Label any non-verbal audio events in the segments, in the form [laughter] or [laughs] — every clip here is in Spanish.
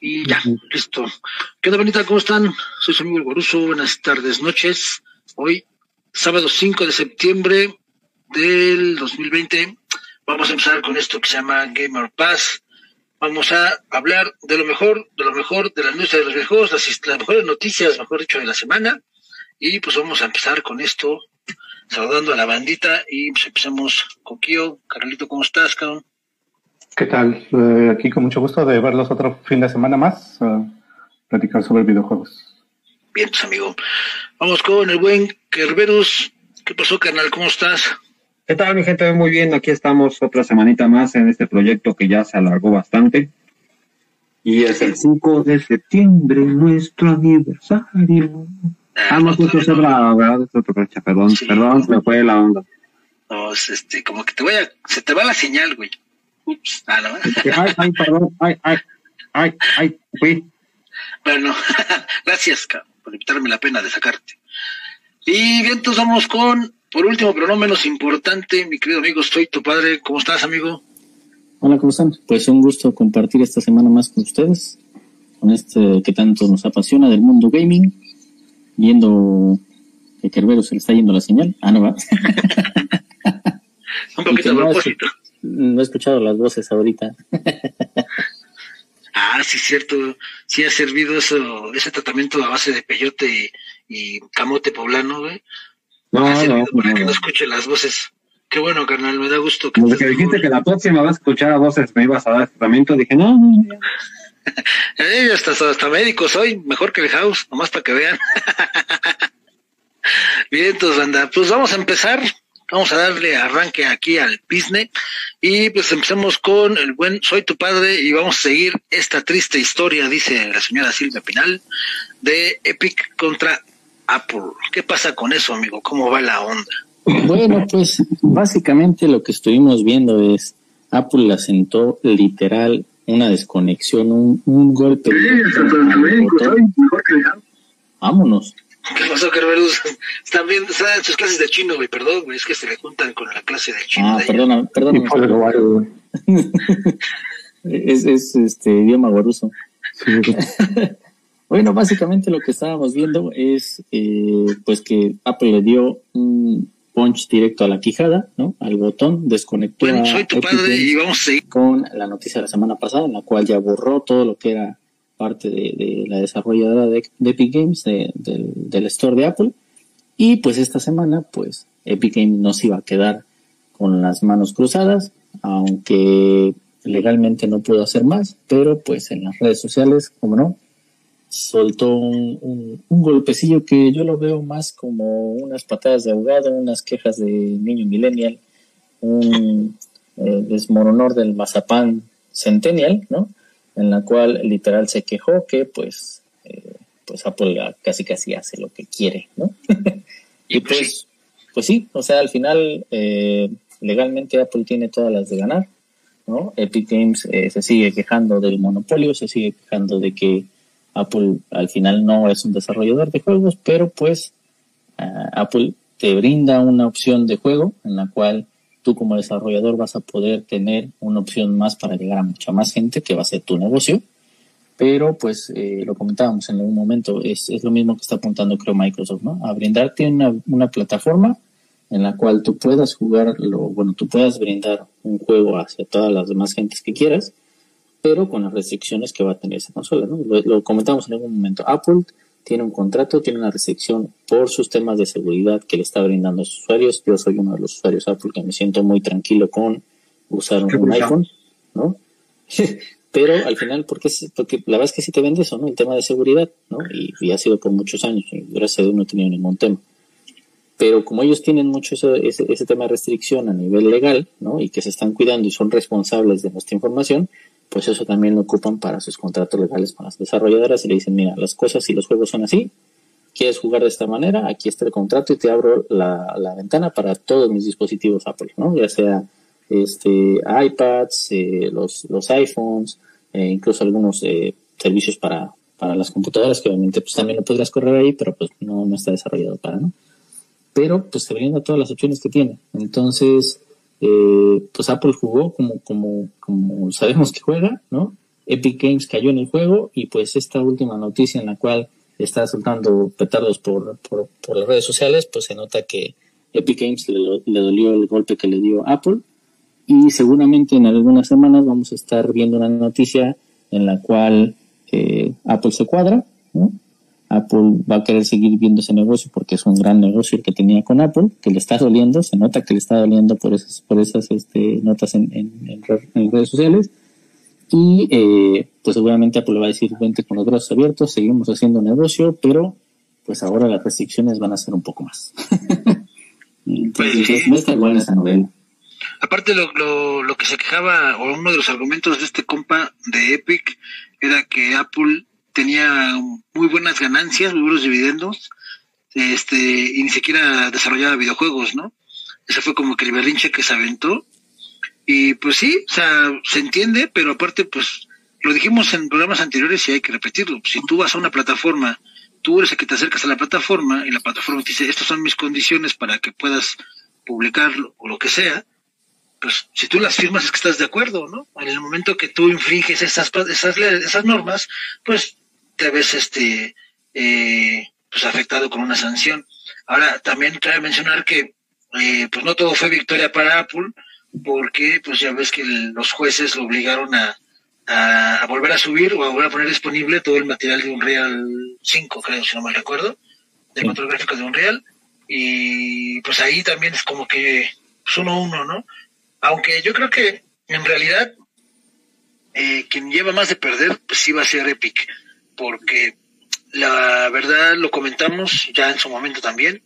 Y ya, listo. ¿Qué bonita? ¿Cómo están? Soy su amigo el Goruso. Buenas tardes, noches. Hoy, sábado 5 de septiembre del 2020, vamos a empezar con esto que se llama Gamer Pass. Vamos a hablar de lo mejor, de lo mejor de la industria de los videojuegos, las, las mejores noticias, mejor dicho, de la semana. Y pues vamos a empezar con esto, saludando a la bandita y pues empezamos con Kio. Carlito, ¿cómo estás, cabrón? ¿Qué tal? Eh, aquí con mucho gusto de verlos otro fin de semana más, uh, platicar sobre videojuegos. Bien, pues, amigo. Vamos con el buen Kerberus. ¿Qué pasó, carnal? ¿Cómo estás? ¿Qué tal, mi gente? Muy bien, aquí estamos otra semanita más en este proyecto que ya se alargó bastante. Y es el 5 de septiembre, nuestro aniversario. Ah, no, justo otra, ¿verdad? Es otra fecha, perdón, Sí. perdón, se me fue la onda. No, es este, como que te voy a, se te va la señal, güey. Ups, ah, no. Ay, ay, perdón, ay, ay, ay, ay, fui. Bueno, [laughs] gracias, cabrón, por evitarme la pena de sacarte. Y bien, entonces vamos con, por último, pero no menos importante, mi querido amigo, soy tu padre. ¿Cómo estás, amigo? Hola, ¿cómo están? Pues un gusto compartir esta semana más con ustedes, con este que tanto nos apasiona del mundo gaming, viendo que Kerbero se le está yendo la señal. Ah, no va. [laughs] Un poquito no, propósito. no he escuchado las voces ahorita. [laughs] Ah, sí, cierto. Sí ha servido eso, ese tratamiento a base de peyote y, y camote poblano, güey. No, no, para que no escuche las voces. Qué bueno, carnal, me da gusto que Desde estés que dijiste que la próxima vez a escuchar a voces me ibas a dar tratamiento, dije, no, no, no. [laughs] Eh, hasta, hasta médico soy, mejor que el house, nomás para que vean. [laughs] Bien, entonces, anda, pues vamos a empezar. Vamos a darle arranque aquí al business. Y pues empecemos con el buen Soy tu padre y vamos a seguir esta triste historia, dice la señora Silvia Pinal, de Epic contra Apple. ¿Qué pasa con eso, amigo? ¿Cómo va la onda? Bueno, pues básicamente lo que estuvimos viendo es Apple le asentó literal una desconexión, un, un golpe. botón. Vámonos. ¿Qué pasó, Carverus? Están viendo, están en sus clases de chino, güey, perdón, güey, es que se le juntan con la clase de chino. Ah, de perdona, [laughs] Es, es este idioma goruso. sí, [laughs] Bueno, básicamente lo que estábamos viendo es eh, pues que Apple le dio un punch directo a la quijada, ¿no? Al botón, desconectó Bueno, soy tu Epic padre Games y vamos a seguir. con la noticia de la semana pasada, en la cual ya borró todo lo que era parte de, de la desarrolladora de, de Epic Games, de- del, del store de Apple. Y pues esta semana, pues Epic Games no se iba a quedar con las manos cruzadas, aunque legalmente no pudo hacer más, pero pues en las redes sociales, como no, soltó un, un- un golpecillo que yo lo veo más como unas patadas de ahogado, unas quejas de niño millennial, un eh, desmoronor del mazapán centennial, ¿no? En la cual literal se quejó que pues, eh, pues Apple casi casi hace lo que quiere, ¿no? [laughs] y pues, pues, pues sí, o sea, al final eh, legalmente Apple tiene todas las de ganar, ¿no? Epic Games eh, se sigue quejando del monopolio, se sigue quejando de que Apple al final no es un desarrollador de juegos, pero pues ah, Apple te brinda una opción de juego en la cual tú como desarrollador vas a poder tener una opción más para llegar a mucha más gente que va a ser tu negocio. Pero pues eh, lo comentábamos en algún momento, es, es lo mismo que está apuntando creo Microsoft, ¿no? A brindarte una, una plataforma en la cual tú puedas jugar, lo, bueno, tú puedas brindar un juego hacia todas las demás gentes que quieras, pero con las restricciones que va a tener esa consola, ¿no? Lo, lo comentamos en algún momento. Apple tiene un contrato, tiene una restricción por sus temas de seguridad que le está brindando a sus usuarios. Yo soy uno de los usuarios Apple que me siento muy tranquilo con usar un iPhone, ¿no? [laughs] pero al final, porque, porque la verdad es que sí te vende eso, ¿no? El tema de seguridad, ¿no? Y, y ha sido por muchos años, y gracias a Dios no he tenido ningún tema. Pero como ellos tienen mucho ese, ese, ese tema de restricción a nivel legal, ¿no? Y que se están cuidando y son responsables de nuestra información, pues eso también lo ocupan para sus contratos legales con las desarrolladoras y le dicen, mira, las cosas y los juegos son así, quieres jugar de esta manera, aquí está el contrato y te abro la, la ventana para todos mis dispositivos Apple, ¿no? Ya sea este iPads, eh, los, los iPhones, eh, incluso algunos eh, servicios para, para las computadoras, que obviamente pues también lo podrías correr ahí, pero pues no, no está desarrollado para, ¿no? Pero pues te brinda todas las opciones que tiene. Entonces, eh, pues Apple jugó como, como, como sabemos que juega, ¿no? Epic Games cayó en el juego y pues esta última noticia en la cual está soltando petardos por, por, por las redes sociales, pues se nota que Epic Games le, le, dolió el golpe que le dio Apple y seguramente en algunas semanas vamos a estar viendo una noticia en la cual eh, Apple se cuadra, ¿no? Apple va a querer seguir viendo ese negocio porque es un gran negocio el que tenía con Apple, que le está doliendo, se nota que le está doliendo por esas, por esas este, notas en, en, en, redes sociales. Y eh, pues seguramente Apple le va a decir, vente con los brazos abiertos, seguimos haciendo negocio, pero pues ahora las restricciones van a ser un poco más. [laughs] Entonces, pues, no está buena esa novela. Aparte, lo, lo, lo que se quejaba, o uno de los argumentos de este compa de Epic, era que Apple tenía muy buenas ganancias, muy buenos dividendos, este, y ni siquiera desarrollaba videojuegos, ¿no? Ese fue como que el berrinche que se aventó. Y pues sí, o sea, se entiende, pero aparte, pues, lo dijimos en programas anteriores y hay que repetirlo. Si tú vas a una plataforma, tú eres el que te acercas a la plataforma y la plataforma te dice, estas son mis condiciones para que puedas publicarlo o lo que sea, pues si tú las firmas es que estás de acuerdo, ¿no? En el momento que tú infringes esas, esas, esas normas, pues te ves este eh, pues afectado con una sanción. Ahora también cabe mencionar que eh, pues no todo fue victoria para Apple porque pues ya ves que los jueces lo obligaron a, a, volver a subir o a volver a poner disponible todo el material de Unreal 5 creo si no mal recuerdo de control gráfico de Unreal. Y pues ahí también es como que pues uno a uno no aunque yo creo que en realidad eh, quien lleva más de perder pues sí va a ser Epic porque la verdad lo comentamos ya en su momento también,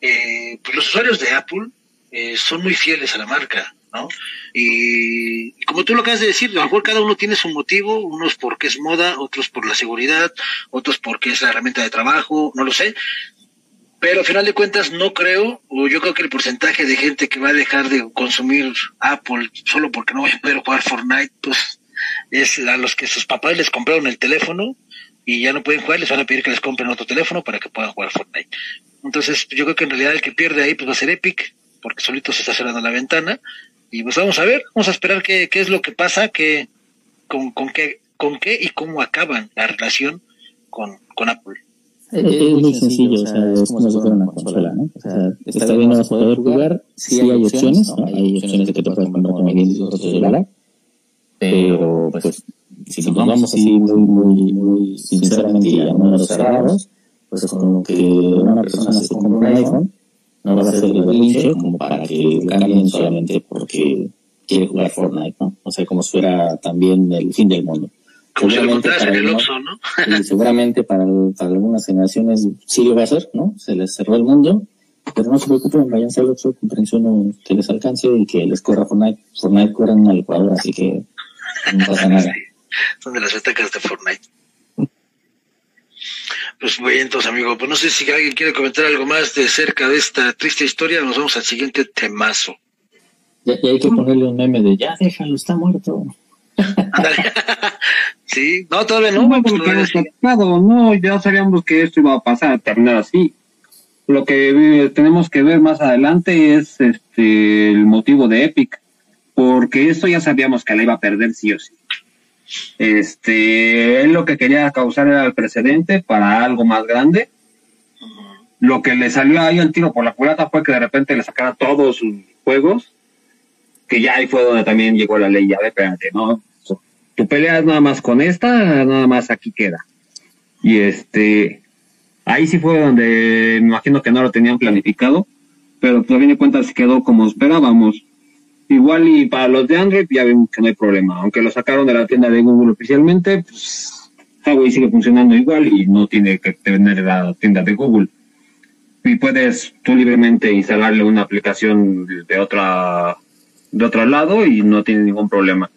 eh, pues los usuarios de Apple eh, son muy fieles a la marca, ¿no? Y, como tú lo acabas de decir, a lo mejor cada uno tiene su motivo, unos porque es moda, otros por la seguridad, otros porque es la herramienta de trabajo, no lo sé. Pero al final de cuentas no creo, o yo creo que el porcentaje de gente que va a dejar de consumir Apple solo porque no va a poder jugar Fortnite, pues es a los que sus papás les compraron el teléfono y ya no pueden jugar, les van a pedir que les compren otro teléfono para que puedan jugar Fortnite. Entonces, yo creo que en realidad el que pierde ahí pues va a ser Epic, porque solito se está cerrando la ventana. Y pues vamos a ver, vamos a esperar qué, qué es lo que pasa, que, con, con, qué, con qué y cómo acaban la relación con, con Apple. Es, muy sencillo, o sea, es como si fuera una consola, ¿no? O sea, está bien a poder jugar, sí hay opciones, hay opciones de que te puedes comprar como bien otro celular, pero pues si nos vamos así muy, muy, muy sinceramente y a números cerrados, pues como que una persona se compra un iPhone, no va a ser el berrinche como para que cambien solamente porque quiere jugar Fortnite, ¿no? O sea, como si fuera también el fin del mundo. [laughs] Seguramente para, el Oxxo, ¿no? seguramente para, para algunas generaciones sí lo va a hacer, ¿no? Se les cerró el mundo, pero no se preocupen, vayan al Oxxo, comprense uno que les alcance y que les corra Fortnite. Fortnite corre en una licuadora, así que no pasa nada son de las ventajas de Fortnite. Pues bien, entonces, amigo, pues no sé si alguien quiere comentar algo más de cerca de esta triste historia, nos vamos al siguiente temazo. Ya, hay que ponerle un meme de ya déjalo, está muerto. [laughs] sí, no, todavía no. No, pues, no, ya sabíamos que esto iba a pasar, a terminar así. Lo que tenemos que ver más adelante es este el motivo de Epic, porque esto ya sabíamos que la iba a perder sí o sí. Este, él lo que quería causar era el precedente para algo más grande. Lo que le salió ahí el tiro por la culata fue que de repente le sacara todos sus juegos, que ya ahí fue donde también llegó la ley, ya de espérate, ¿no? Tu pelea es nada más con esta, nada más aquí queda. Y este, ahí sí fue donde me imagino que no lo tenían planificado, pero pues a fin de cuentas quedó como esperábamos. Igual y para los de Android ya vemos que no hay problema. Aunque lo sacaron de la tienda de Google oficialmente, pues Huawei sigue funcionando igual y no tiene que tener la tienda de Google. Y puedes tú libremente instalarle una aplicación de otra de otro lado y no tiene ningún problema.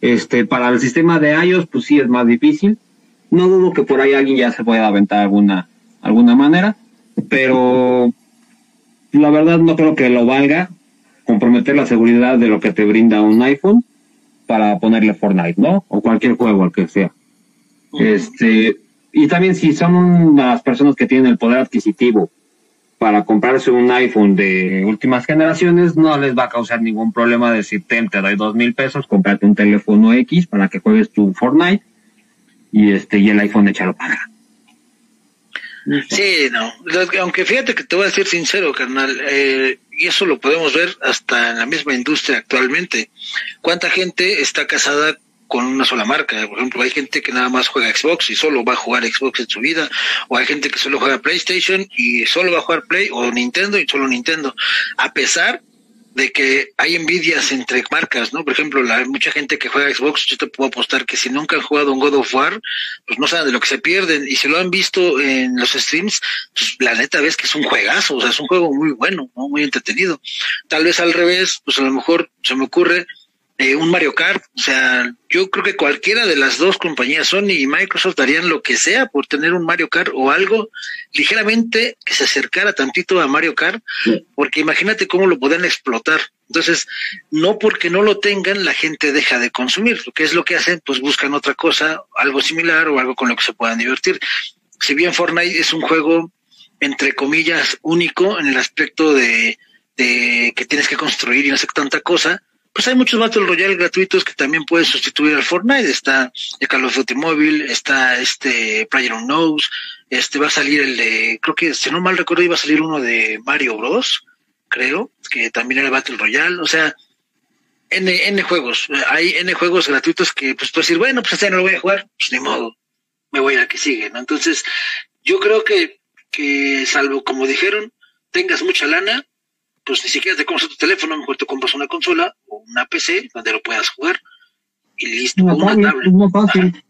Este, para el sistema de iOS, pues sí es más difícil. No dudo que por ahí alguien ya se pueda aventar alguna, alguna manera, pero la verdad no creo que lo valga comprometer la seguridad de lo que te brinda un iPhone para ponerle Fortnite, ¿no? O cualquier juego, al que sea. Este, y también si son las personas que tienen el poder adquisitivo para comprarse un iPhone de últimas generaciones, no les va a causar ningún problema decir, te doy dos mil pesos, comprate un teléfono X para que juegues tu Fortnite y este y el iPhone échalo paga. Sí, no. Aunque fíjate que te voy a decir sincero, carnal, eh, y eso lo podemos ver hasta en la misma industria actualmente. ¿Cuánta gente está casada con una sola marca. Por ejemplo, hay gente que nada más juega Xbox y solo va a jugar Xbox en su vida, o hay gente que solo juega PlayStation y solo va a jugar Play, o Nintendo y solo Nintendo. A pesar de que hay envidias entre marcas, ¿no? Por ejemplo, la, mucha gente que juega Xbox, yo te puedo apostar que si nunca han jugado un God of War, pues no saben de lo que se pierden. Y si lo han visto en los streams, pues la neta ves que es un juegazo, o sea, es un juego muy bueno, ¿no? Muy entretenido. Tal vez al revés, pues a lo mejor se me ocurre eh, un Mario Kart. O sea, yo creo que cualquiera de las dos compañías, Sony y Microsoft, darían lo que sea por tener un Mario Kart o algo ligeramente que se acercara tantito a Mario Kart, porque imagínate cómo lo pueden explotar. Entonces, no porque no lo tengan, la gente deja de consumir. Lo que es lo que hacen, pues buscan otra cosa, algo similar o algo con lo que se puedan divertir. Si bien Fortnite es un juego, entre comillas, único en el aspecto de, de que tienes que construir y no hacer tanta cosa, pues hay muchos Battle Royale gratuitos que también pueden sustituir al Fortnite. Está el Call of está este Player Knows, este va a salir el de, creo que si no mal recuerdo iba a salir uno de Mario Bros, creo, que también era Battle Royale, o sea, N, N juegos, hay N juegos gratuitos que pues puedes decir, bueno, pues este no lo voy a jugar, pues ni modo, me voy a que sigue, ¿no? Entonces, yo creo que, que salvo como dijeron, tengas mucha lana, pues ni siquiera te compras tu teléfono, mejor te compras una consola o una PC donde lo puedas jugar y listo. una tablet. Es muy fácil.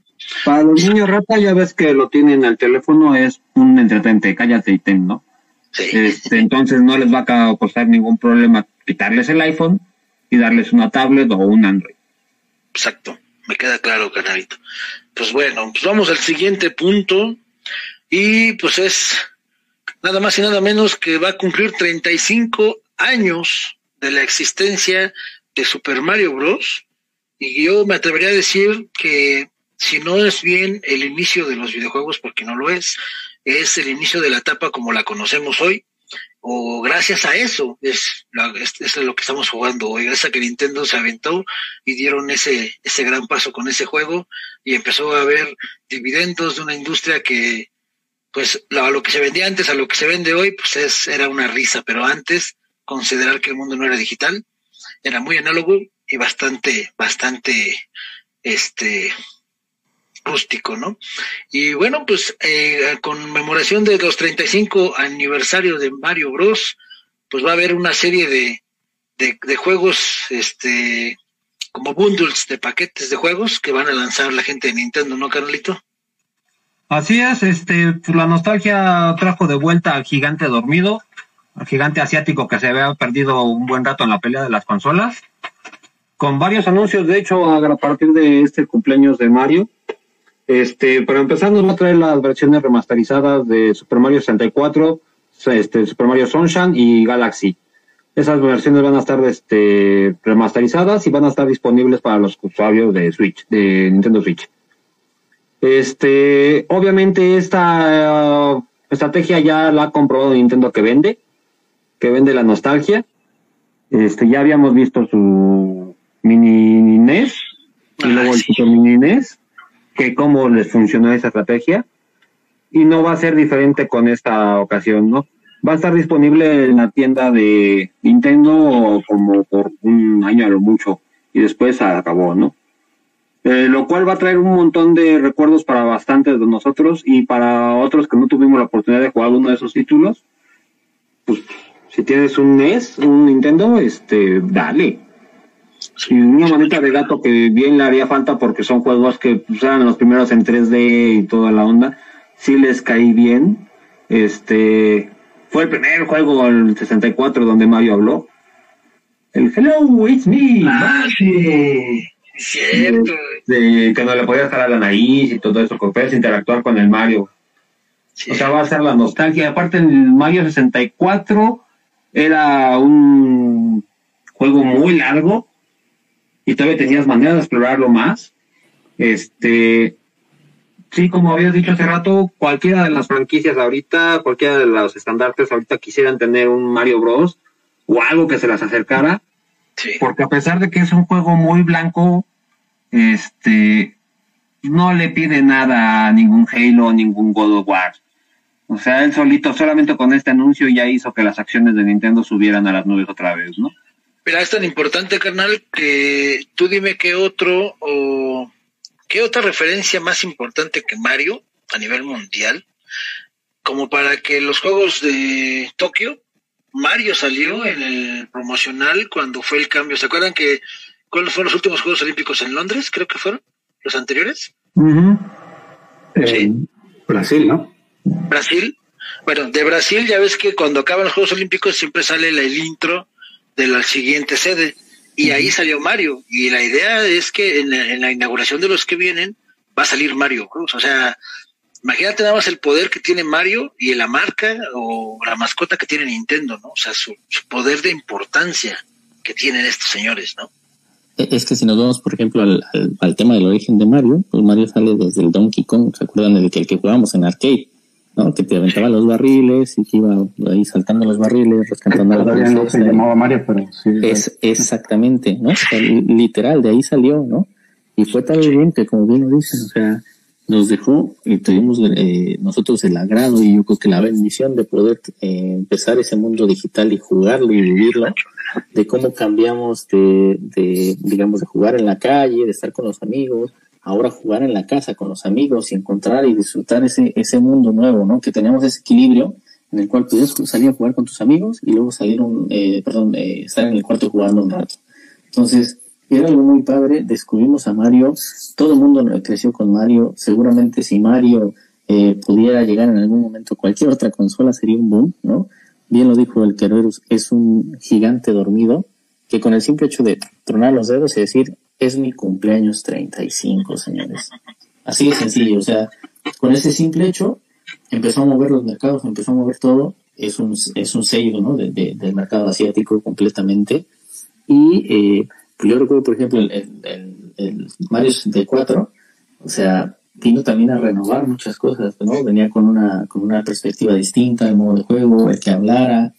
Para los niños rata ya ves que lo tienen el teléfono, es un entretente, cállate y ten, ¿no? Sí. Este, entonces no les va a costar ningún problema quitarles el iPhone y darles una tablet o un Android. Exacto, me queda claro, canalito. Pues bueno, pues vamos al siguiente punto y pues es nada más y nada menos que va a cumplir 35 años de la existencia de Super Mario Bros. Y yo me atrevería a decir que si no es bien el inicio de los videojuegos, porque no lo es, es el inicio de la etapa como la conocemos hoy, o gracias a eso es, es, lo que estamos jugando hoy, gracias a que Nintendo se aventó y dieron ese, ese gran paso con ese juego y empezó a haber dividendos de una industria que, pues, lo, lo que se vendía antes a lo que se vende hoy, pues es, era una risa, pero antes considerar que el mundo no era digital, era muy análogo y bastante, bastante, este, rústico, ¿no? Y bueno, pues eh, conmemoración de los 35 aniversario de Mario Bros, pues va a haber una serie de, de, juegos, este, como bundles de paquetes de juegos que van a lanzar la gente de Nintendo, ¿no, Carlito? Así es, este, pues la nostalgia trajo de vuelta al gigante dormido, gigante asiático que se había perdido un buen rato en la pelea de las consolas, con varios anuncios, de hecho, a partir de este cumpleaños de Mario. Este, pero empezar nos va a traer las versiones remasterizadas de Super Mario 64, este, Super Mario Sunshine y Galaxy. Esas versiones van a estar este, remasterizadas y van a estar disponibles para los usuarios de Switch, de Nintendo Switch. Este, obviamente esta uh, estrategia ya la ha comprobado Nintendo que vende que vende la nostalgia. Este, ya habíamos visto su mini NES y luego el super mini NES, que cómo les funcionó esa estrategia. Y no va a ser diferente con esta ocasión, ¿no? Va a estar disponible en la tienda de Nintendo como por un año a lo mucho y después acabó, ¿no? Eh, lo cual va a traer un montón de recuerdos para bastantes de nosotros y para otros que no tuvimos la oportunidad de jugar uno de esos títulos, pues si tienes un NES, un Nintendo, este, dale. Y una manita de gato que bien le haría falta porque son juegos que pues, eran los primeros en 3D y toda la onda. Si les caí bien. Este, fue el primer juego, el 64, donde Mario habló. El Hello, it's me. Ah, sí. Cierto. De, que no le podías jalar la nariz y todo eso, que puedes interactuar con el Mario. O sea, va a ser la nostalgia. Aparte, en el Mario 64 era un juego muy largo y todavía tenías manera de explorarlo más. Este, Sí, como habías dicho hace rato, cualquiera de las franquicias ahorita, cualquiera de los estandartes ahorita quisieran tener un Mario Bros. o algo que se las acercara. Sí. Porque a pesar de que es un juego muy blanco, este, no le pide nada a ningún Halo, ningún God of War. O sea, él solito, solamente con este anuncio ya hizo que las acciones de Nintendo subieran a las nubes otra vez, ¿no? Mira, es tan importante, carnal, que tú dime qué otro o qué otra referencia más importante que Mario a nivel mundial, como para que los Juegos de Tokio, Mario salió en el promocional cuando fue el cambio. ¿Se acuerdan que cuáles fueron los últimos Juegos Olímpicos en Londres? Creo que fueron los anteriores. Eh, Sí. Brasil, ¿no? Brasil. Bueno, de Brasil ya ves que cuando acaban los Juegos Olímpicos siempre sale el intro de la siguiente sede. Y ahí salió Mario. Y la idea es que en la, en la inauguración de los que vienen va a salir Mario Cruz. O sea, imagínate nada más el poder que tiene Mario y la marca o la mascota que tiene Nintendo, ¿no? O sea, su, su poder de importancia que tienen estos señores, ¿no? E- Es que si nos vamos, por ejemplo, al, al, al tema del origen de Mario, pues Mario sale desde el Donkey Kong, ¿se acuerdan del que, el que jugábamos en arcade? ¿No? Que te aventaba los barriles y que iba ahí saltando los barriles, rescatando a la no se llamaba Mario, pero sí. Es exactamente, ¿no? O sea, li- literal, de ahí salió, ¿no? Y fue bien que, como bien lo dices, o sea, nos dejó y tuvimos eh, nosotros el agrado y yo creo que la bendición de poder eh, empezar ese mundo digital y jugarlo y vivirlo, de cómo cambiamos de, de, digamos, de jugar en la calle, de estar con los amigos, ahora jugar en la casa con los amigos y encontrar y disfrutar ese, ese mundo nuevo, ¿no? Que teníamos ese equilibrio en el cual podías salir a jugar con tus amigos y luego salir, un, eh, perdón, eh, estar en el cuarto jugando un rato. Entonces, era algo muy padre, descubrimos a Mario, todo el mundo creció con Mario, seguramente si Mario eh, pudiera llegar en algún momento a cualquier otra consola sería un boom, ¿no? Bien lo dijo el Kerberos, es un gigante dormido que con el simple hecho de tronar los dedos y decir, es mi cumpleaños 35, señores. Así de sencillo, o sea, con ese simple hecho empezó a mover los mercados, empezó a mover todo, es un, es un sello, ¿no? De, de- del mercado asiático completamente. Y eh, pues yo recuerdo, por ejemplo, el, el- el- Mario 64, o sea, vino también a renovar muchas cosas, ¿no? Venía con una, con una perspectiva distinta, el modo de juego, el que hablara.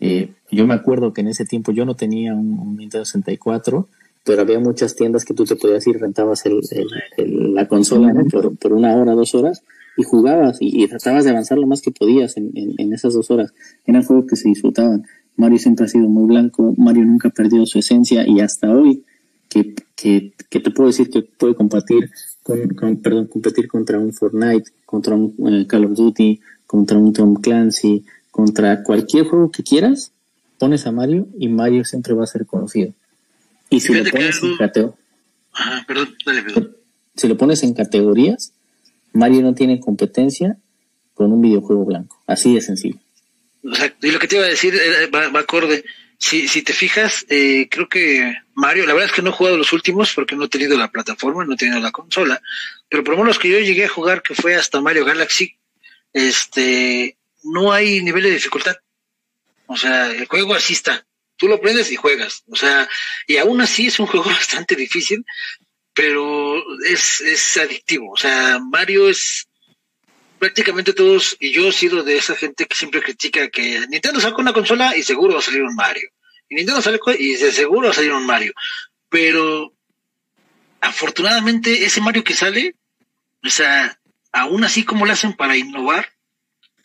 Eh, yo me acuerdo que en ese tiempo yo no tenía un, un Nintendo 64, pero había muchas tiendas que tú te podías ir, rentabas el, el- el- la consola ¿no? por, por una hora, dos horas, y jugabas y, y tratabas de avanzar lo más que podías en, en- en esas dos horas. Eran juegos que se disfrutaban. Mario siempre ha sido muy blanco, Mario nunca ha perdido su esencia y hasta hoy que, que, que te puedo decir que puede compartir con, con- perdón, competir contra un Fortnite, contra un eh, Call of Duty, contra un Tom Clancy, contra cualquier juego que quieras, pones a Mario y Mario siempre va a ser conocido. Y si lo Fíjate pones en algo- cateo- Ajá, perdón, dale, perdón. si lo pones en categorías, Mario no tiene competencia con un videojuego blanco. Así de sencillo. O sea, y lo que te iba a decir va, va acorde. Si, si te fijas, eh, creo que Mario, la verdad es que no he jugado los últimos porque no he tenido la plataforma, no he tenido la consola, pero por lo menos que yo llegué a jugar, que fue hasta Mario Galaxy, este, no hay nivel de dificultad. O sea, el juego así está. Tú lo prendes y juegas. O sea, y aún así es un juego [laughs] bastante difícil, pero es, es adictivo. O sea, Mario es, prácticamente todos, y yo he sido de esa gente que siempre critica que Nintendo sacó una consola y seguro va a salir un Mario. Y Nintendo sale co- y de seguro va a salir un Mario. Pero afortunadamente ese Mario que sale, o sea, aún así como lo hacen para innovar,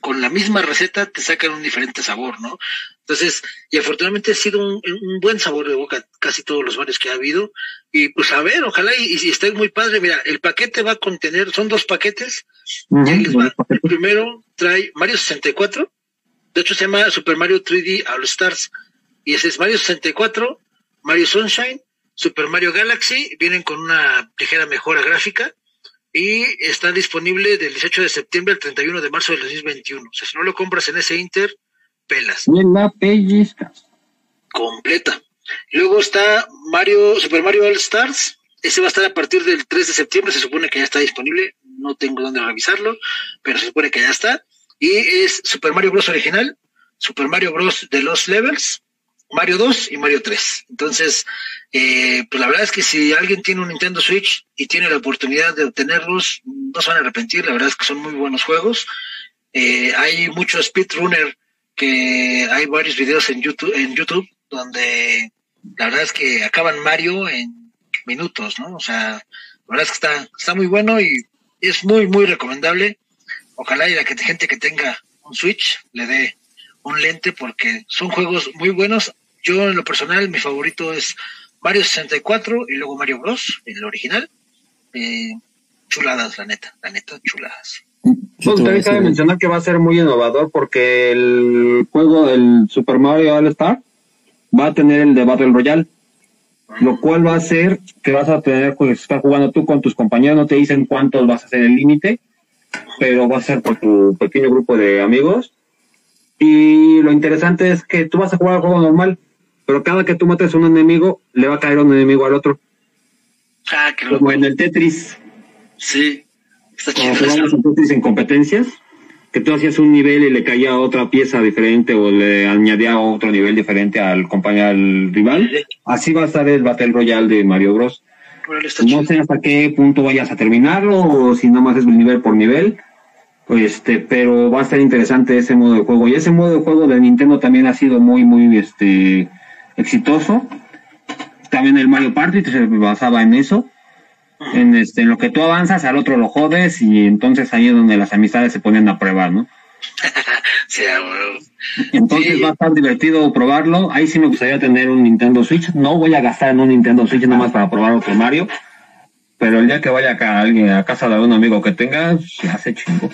con la misma receta te sacan un diferente sabor, ¿no? Entonces, y afortunadamente ha sido un, un buen sabor de boca casi todos los Marios que ha habido. Y pues a ver, ojalá y, y si esté muy padre, mira, el paquete va a contener, son dos paquetes, y ahí les va. El primero trae Mario 64. De hecho, se llama Super Mario 3D All Stars. Y ese es Mario 64, Mario Sunshine, Super Mario Galaxy. Vienen con una ligera mejora gráfica. Y está disponible del 18 de septiembre al 31 de marzo del 2021. O sea, si no lo compras en ese Inter, pelas Me la pellizcas. completa. Luego está Mario, Super Mario All Stars. Ese va a estar a partir del 3 de septiembre. Se supone que ya está disponible. No tengo dónde revisarlo, pero se supone que ya está. Y es Super Mario Bros. original, Super Mario Bros. de los Levels, Mario 2 y Mario 3. Entonces, eh, pues la verdad es que si alguien tiene un Nintendo Switch y tiene la oportunidad de obtenerlos, no se van a arrepentir, la verdad es que son muy buenos juegos. Eh, hay muchos speedrunner que hay varios videos en YouTube, en YouTube donde la verdad es que acaban Mario en minutos, ¿no? O sea, la verdad es que está, está muy bueno y es muy, muy recomendable. Ojalá y la gente que tenga un Switch le dé un lente porque son juegos muy buenos. Yo en lo personal, mi favorito es Mario 64 y luego Mario Bros, el original. Eh, chuladas, la neta, la neta, chuladas. Pues también cabe mencionar que va a ser muy innovador porque el juego del Super Mario All Star va a tener el de Battle Royale, lo cual va a hacer que vas a tener, pues, estar jugando tú con tus compañeros, no te dicen cuántos vas a hacer el límite, pero va a ser por tu pequeño grupo de amigos. Y lo interesante es que tú vas a jugar al juego normal, pero cada que tú mates a un enemigo, le va a caer un enemigo al otro. Ah, qué Como en el Tetris. Sí. Está Tetris en competencias, que tú hacías un nivel y le caía otra pieza diferente o le añadía otro nivel diferente al compañero, al rival. Así va a estar el Battle Royale de Mario Bros. No sé hasta qué punto vayas a terminarlo o si nomás es nivel por nivel. Este, pero va a estar interesante ese modo de juego. Y ese modo de juego de Nintendo también ha sido muy, muy este exitoso. También el Mario Party se basaba en eso. En este, en lo que tú avanzas, al otro lo jodes, y entonces ahí es donde las amistades se ponen a prueba, ¿no? [laughs] Sí. Entonces Sí. va a estar divertido probarlo. Ahí sí me gustaría tener un Nintendo Switch. No voy a gastar en un Nintendo Switch nomás para probar otro Mario. Pero el día que vaya acá alguien a casa de algún amigo que tenga, se hace chingo.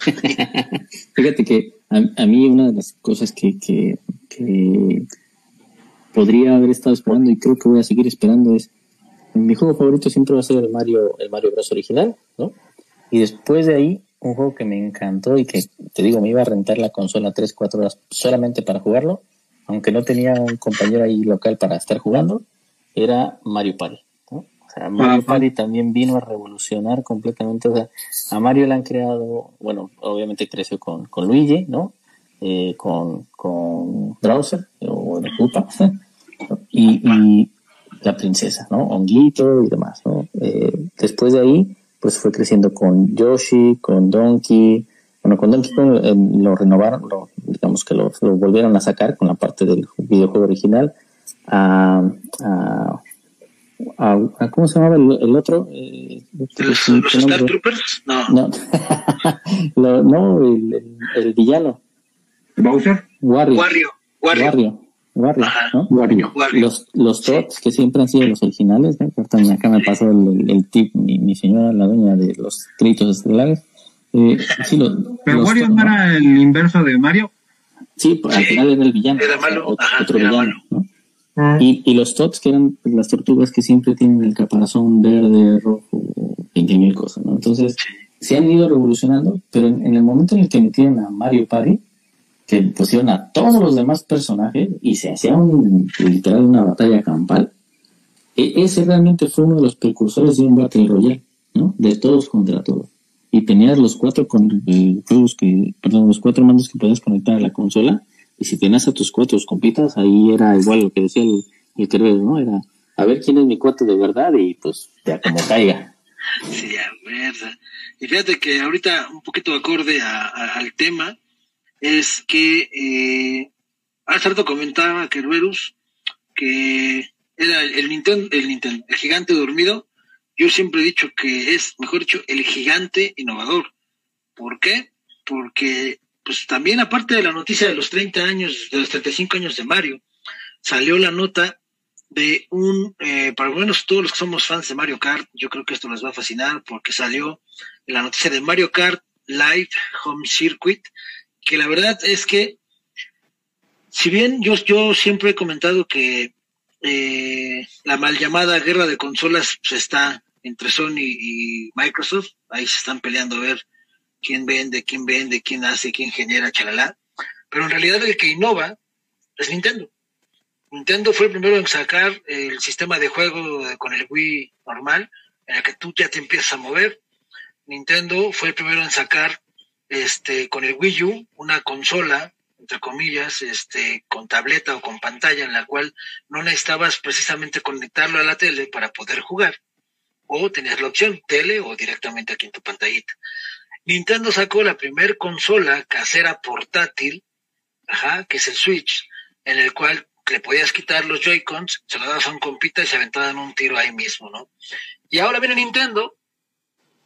[laughs] Fíjate que a, a mí una de las cosas que, que, que podría haber estado esperando y creo que voy a seguir esperando es mi juego favorito siempre va a ser el Mario, el Mario Bros original, ¿no? Y después de ahí, un juego que me encantó y que te digo, me iba a rentar la consola 3, 4 horas solamente para jugarlo, aunque no tenía un compañero ahí local para estar jugando, era Mario Party. Sea, Mario Party también vino a revolucionar completamente. O sea, a Mario le han creado, bueno, obviamente creció con, con Luigi, ¿no? Eh, con, con Browser o de Koopa, [laughs] y, y la princesa, ¿no? Honguito y demás, ¿no? Eh, después de ahí, pues fue creciendo con Yoshi, con Donkey, bueno, con Donkey Kong eh, lo renovaron, lo, digamos que lo, lo volvieron a sacar con la parte del videojuego original. A, a, a- a- ¿Cómo se llamaba el, el otro? Eh, ¿Los. Star Troopers? No. No, [laughs] Lo- no el, el, el villano, Bowser, Wario. Wario. Wario. Wario, Wario. Los, los tots que siempre han sido los originales, ¿no? Acá me pasó el, el, el tip, mi, mi señora, la dueña de los créditos estelares. Eh, sí, los, pero los Wario no era el inverso de Mario. Sí, pues, al Sí, final era el villano. era malo, Otro, ajá, otro era villano, malo. ¿no? Y, y los tots, que eran pues, las tortugas que siempre tienen el caparazón verde, rojo, 20 mil cosas, ¿no? Entonces, se han ido revolucionando, pero en, el momento en el que metieron a Mario Party, que pusieron a todos los demás personajes y se hacía un, literal una batalla campal, e- ese realmente fue uno de los precursores de un Battle Royale, ¿no? De todos contra todos. Y tenías los cuatro con, eh, que, perdón, los cuatro mandos que podías conectar a la consola, y si tenías a tus cuatro compitas, ahí era igual lo que decía el, el ¿no? Era a ver quién es mi cuate de verdad y pues ya como caiga. [laughs] Sí, a ver. Y fíjate que ahorita un poquito acorde al tema es que eh, hace rato comentaba Kerberus que era el Nintendo, el Nintendo, el gigante dormido. Yo siempre he dicho que es, mejor dicho, el gigante innovador. ¿Por qué? Porque, pues también aparte de la noticia de los 30 años, de los 35 años de Mario, salió la nota de un, eh, para lo menos todos los que somos fans de Mario Kart, yo creo que esto les va a fascinar porque salió la noticia de Mario Kart Live Home Circuit, que la verdad es que, si bien yo, yo siempre he comentado que eh, la mal llamada guerra de consolas pues, está entre Sony y Microsoft, ahí se están peleando a ver quién vende, quién vende, quién hace, quién genera, chalala, pero en realidad el que innova es Nintendo. Nintendo fue el primero en sacar el sistema de juego con el Wii normal, en el que tú ya te empiezas a mover. Nintendo fue el primero en sacar este con el Wii U una consola, entre comillas, este con tableta o con pantalla en la cual no necesitabas precisamente conectarlo a la tele para poder jugar. o tenías la opción tele o directamente aquí en tu pantallita. Nintendo sacó la primer consola casera portátil, ajá, que es el Switch, en el cual le podías quitar los Joy-Cons, se lo dabas a un compita y se aventaban un tiro ahí mismo, ¿no? Y ahora viene Nintendo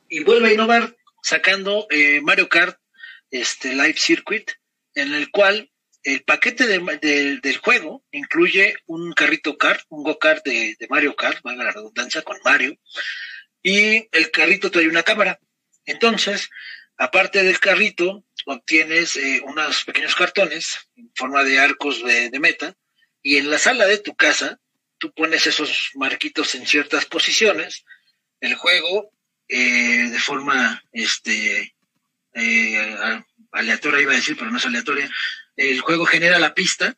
y vuelve a innovar sacando eh, Mario Kart este Live Circuit, en el cual el paquete del juego incluye un carrito kart, un go-kart de, Mario Kart, valga la redundancia, con Mario, y el carrito trae una cámara. Entonces, aparte del carrito, obtienes eh, unos pequeños cartones en forma de arcos de, meta, y en la sala de tu casa, tú pones esos marquitos en ciertas posiciones, el juego, eh, de forma este, eh, aleatoria, iba a decir, pero no es aleatoria, el juego genera la pista,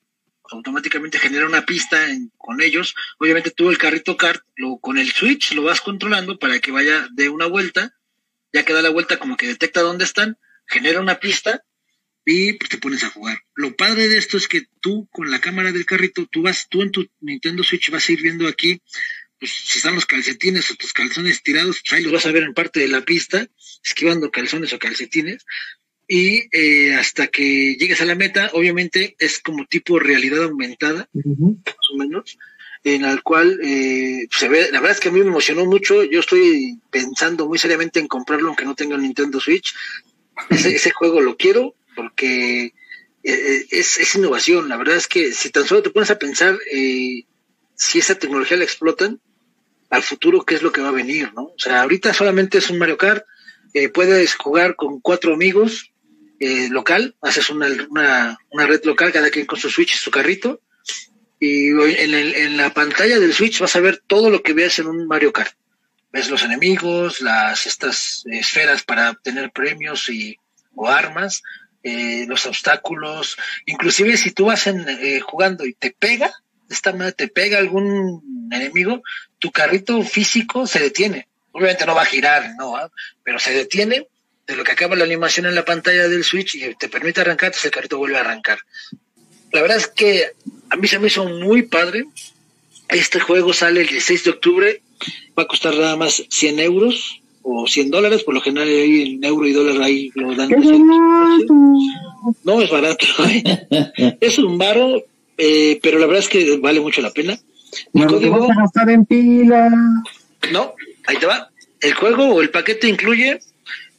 automáticamente genera una pista con ellos. Obviamente tú el carrito kart, lo, con el switch lo vas controlando para que vaya de una vuelta, ya que da la vuelta como que detecta dónde están, genera una pista y pues, te pones a jugar. Lo padre de esto es que tú con la cámara del carrito, tú vas, tú en tu Nintendo Switch vas a ir viendo aquí, pues si están los calcetines o tus calzones tirados, pues ahí los vas a ver en parte de la pista, esquivando calzones o calcetines, y eh, hasta que llegues a la meta, obviamente es como tipo realidad aumentada, más o menos, en el cual eh, se ve, la verdad es que a mí me emocionó mucho, yo estoy pensando muy seriamente en comprarlo aunque no tenga Nintendo Switch, ese, juego lo quiero porque eh, es, es, innovación, la verdad es que si tan solo te pones a pensar si esa tecnología la explotan, al futuro qué es lo que va a venir, ¿no? O sea, ahorita solamente es un Mario Kart, puedes jugar con cuatro amigos, eh, local, haces una, una, red local, cada quien con su Switch, su carrito, y en, en, la pantalla del Switch vas a ver todo lo que veas en un Mario Kart. Ves los enemigos, las estas esferas para obtener premios y, o armas, eh, los obstáculos, inclusive si tú vas en, eh, jugando y te pega, esta manera te pega algún enemigo, tu carrito físico se detiene. Obviamente no va a girar, no, ¿Ah? pero se detiene de lo que acaba la animación en la pantalla del Switch y te permite arrancar, entonces el carrito vuelve a arrancar. La verdad es que a mí se me hizo muy padre. Este juego sale el 16 de octubre, va a costar nada más 100 euros o 100 dólares, por lo general en euro y dólar ahí lo dan. No es barato, [laughs] ¿eh? es un baro, eh, pero la verdad es que vale mucho la pena. El código... a en pila. No, ahí te va. El juego o el paquete incluye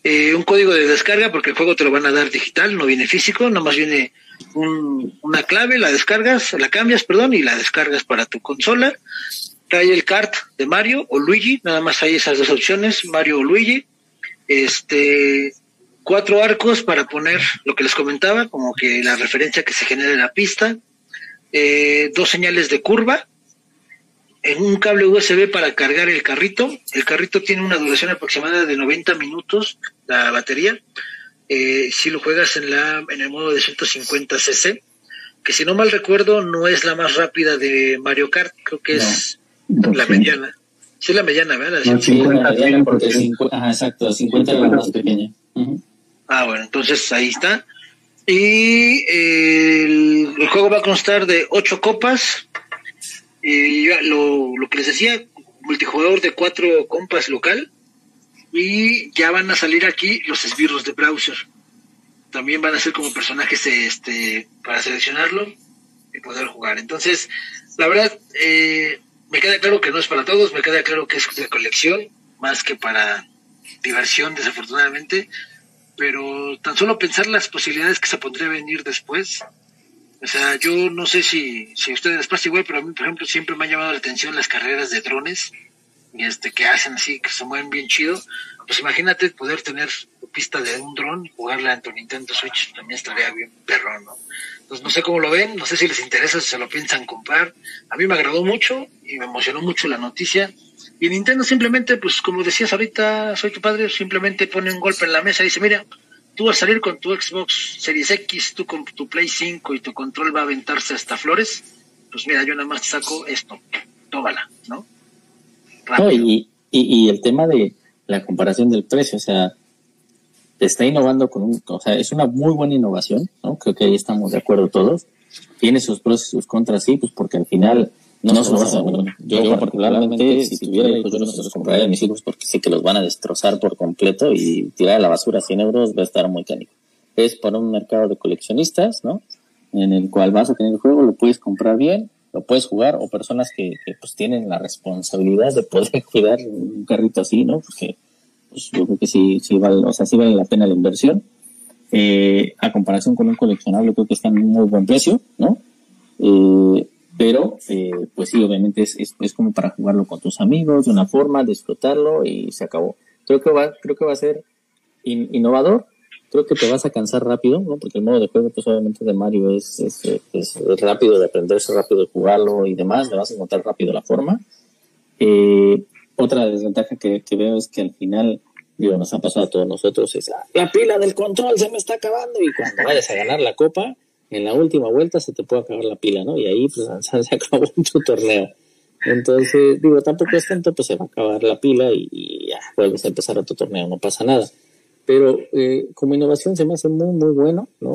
eh, un código de descarga porque el juego te lo van a dar digital, no viene físico, nomás viene una clave, la descargas, la cambias, perdón, y la descargas para tu consola. Trae el kart de Mario o Luigi, nada más hay esas dos opciones, Mario o Luigi. Este, cuatro arcos para poner lo que les comentaba, como que la referencia que se genera en la pista. Eh, dos señales de curva, en un cable USB para cargar el carrito. El carrito tiene una duración aproximada de 90 minutos, la batería. Eh, si lo juegas en, la, en el modo de 150 cc, que si no mal recuerdo no es la más rápida de Mario Kart, creo que es la mediana. Sí, la mediana, ¿verdad? La 50, mediana porque ajá, exacto, 50 es la más pequeña. Ah, bueno, entonces ahí está. Y el, el, juego va a constar de 8 copas, y lo, lo que les decía, multijugador de cuatro compas local. Y ya van a salir aquí los esbirros de browser. También van a ser como personajes este para seleccionarlo y poder jugar. Entonces, la verdad, eh, me queda claro que no es para todos, me queda claro que es de colección, más que para diversión, desafortunadamente. Pero tan solo pensar las posibilidades que se podría venir después, o sea, yo no sé si, si a ustedes les pasa igual, pero a mí, por ejemplo, siempre me han llamado la atención las carreras de drones, este, que hacen así, que se mueven bien chido. Pues imagínate poder tener pista de un dron y jugarla en tu Nintendo Switch, también estaría bien perrón, ¿no? Entonces no sé cómo lo ven, no sé si les interesa, si se lo piensan comprar. A mí me agradó mucho y me emocionó mucho la noticia. Y Nintendo simplemente, pues como decías ahorita, soy tu padre, simplemente pone un golpe en la mesa y dice, mira, tú vas a salir con tu Xbox Series X, tú con tu Play 5 y tu control va a aventarse hasta flores, pues mira, yo nada más te saco esto, tómala, ¿no? Y, y, el tema de la comparación del precio, o sea, está innovando con un, o sea, es una muy buena innovación, ¿no? Creo que ahí estamos de acuerdo todos. Tiene sus pros y sus contras, sí, pues porque al final No, no, yo particularmente, si tuviera hijos, yo no se los compraría a mis hijos porque sé que los van a destrozar por completo y tirar a la basura 100 euros va a estar muy canijo. Es para un mercado de coleccionistas, ¿no? En el cual vas a tener el juego, lo puedes comprar bien, lo puedes jugar, o personas que, pues tienen la responsabilidad de poder [laughs] cuidar un carrito así, ¿no? Porque pues, yo creo que sí, sí vale, o sea, sí vale la pena la inversión. Eh, a comparación con un coleccionable, creo que está en un muy buen precio, ¿no? Eh, pero eh, pues sí, obviamente es, es, como para jugarlo con tus amigos de una forma, disfrutarlo y se acabó. Creo que va, creo que va a ser innovador, creo que te vas a cansar rápido, ¿no? Porque el modo de juego, pues obviamente de Mario es, es, es rápido de aprenderse, rápido de jugarlo y demás, le vas a encontrar rápido la forma. Eh, otra desventaja que, que, veo es que al final, digo, nos ha pasado a todos nosotros, es ah, la pila del control se me está acabando y cuando vayas a ganar la copa, en la última vuelta se te puede acabar la pila, ¿no? Y ahí pues [laughs] se acabó tu torneo. Entonces, digo, tampoco es tanto, pues se va a acabar la pila y, ya vuelves a empezar otro torneo, no pasa nada. Pero eh, como innovación se me hace muy, muy bueno, ¿no?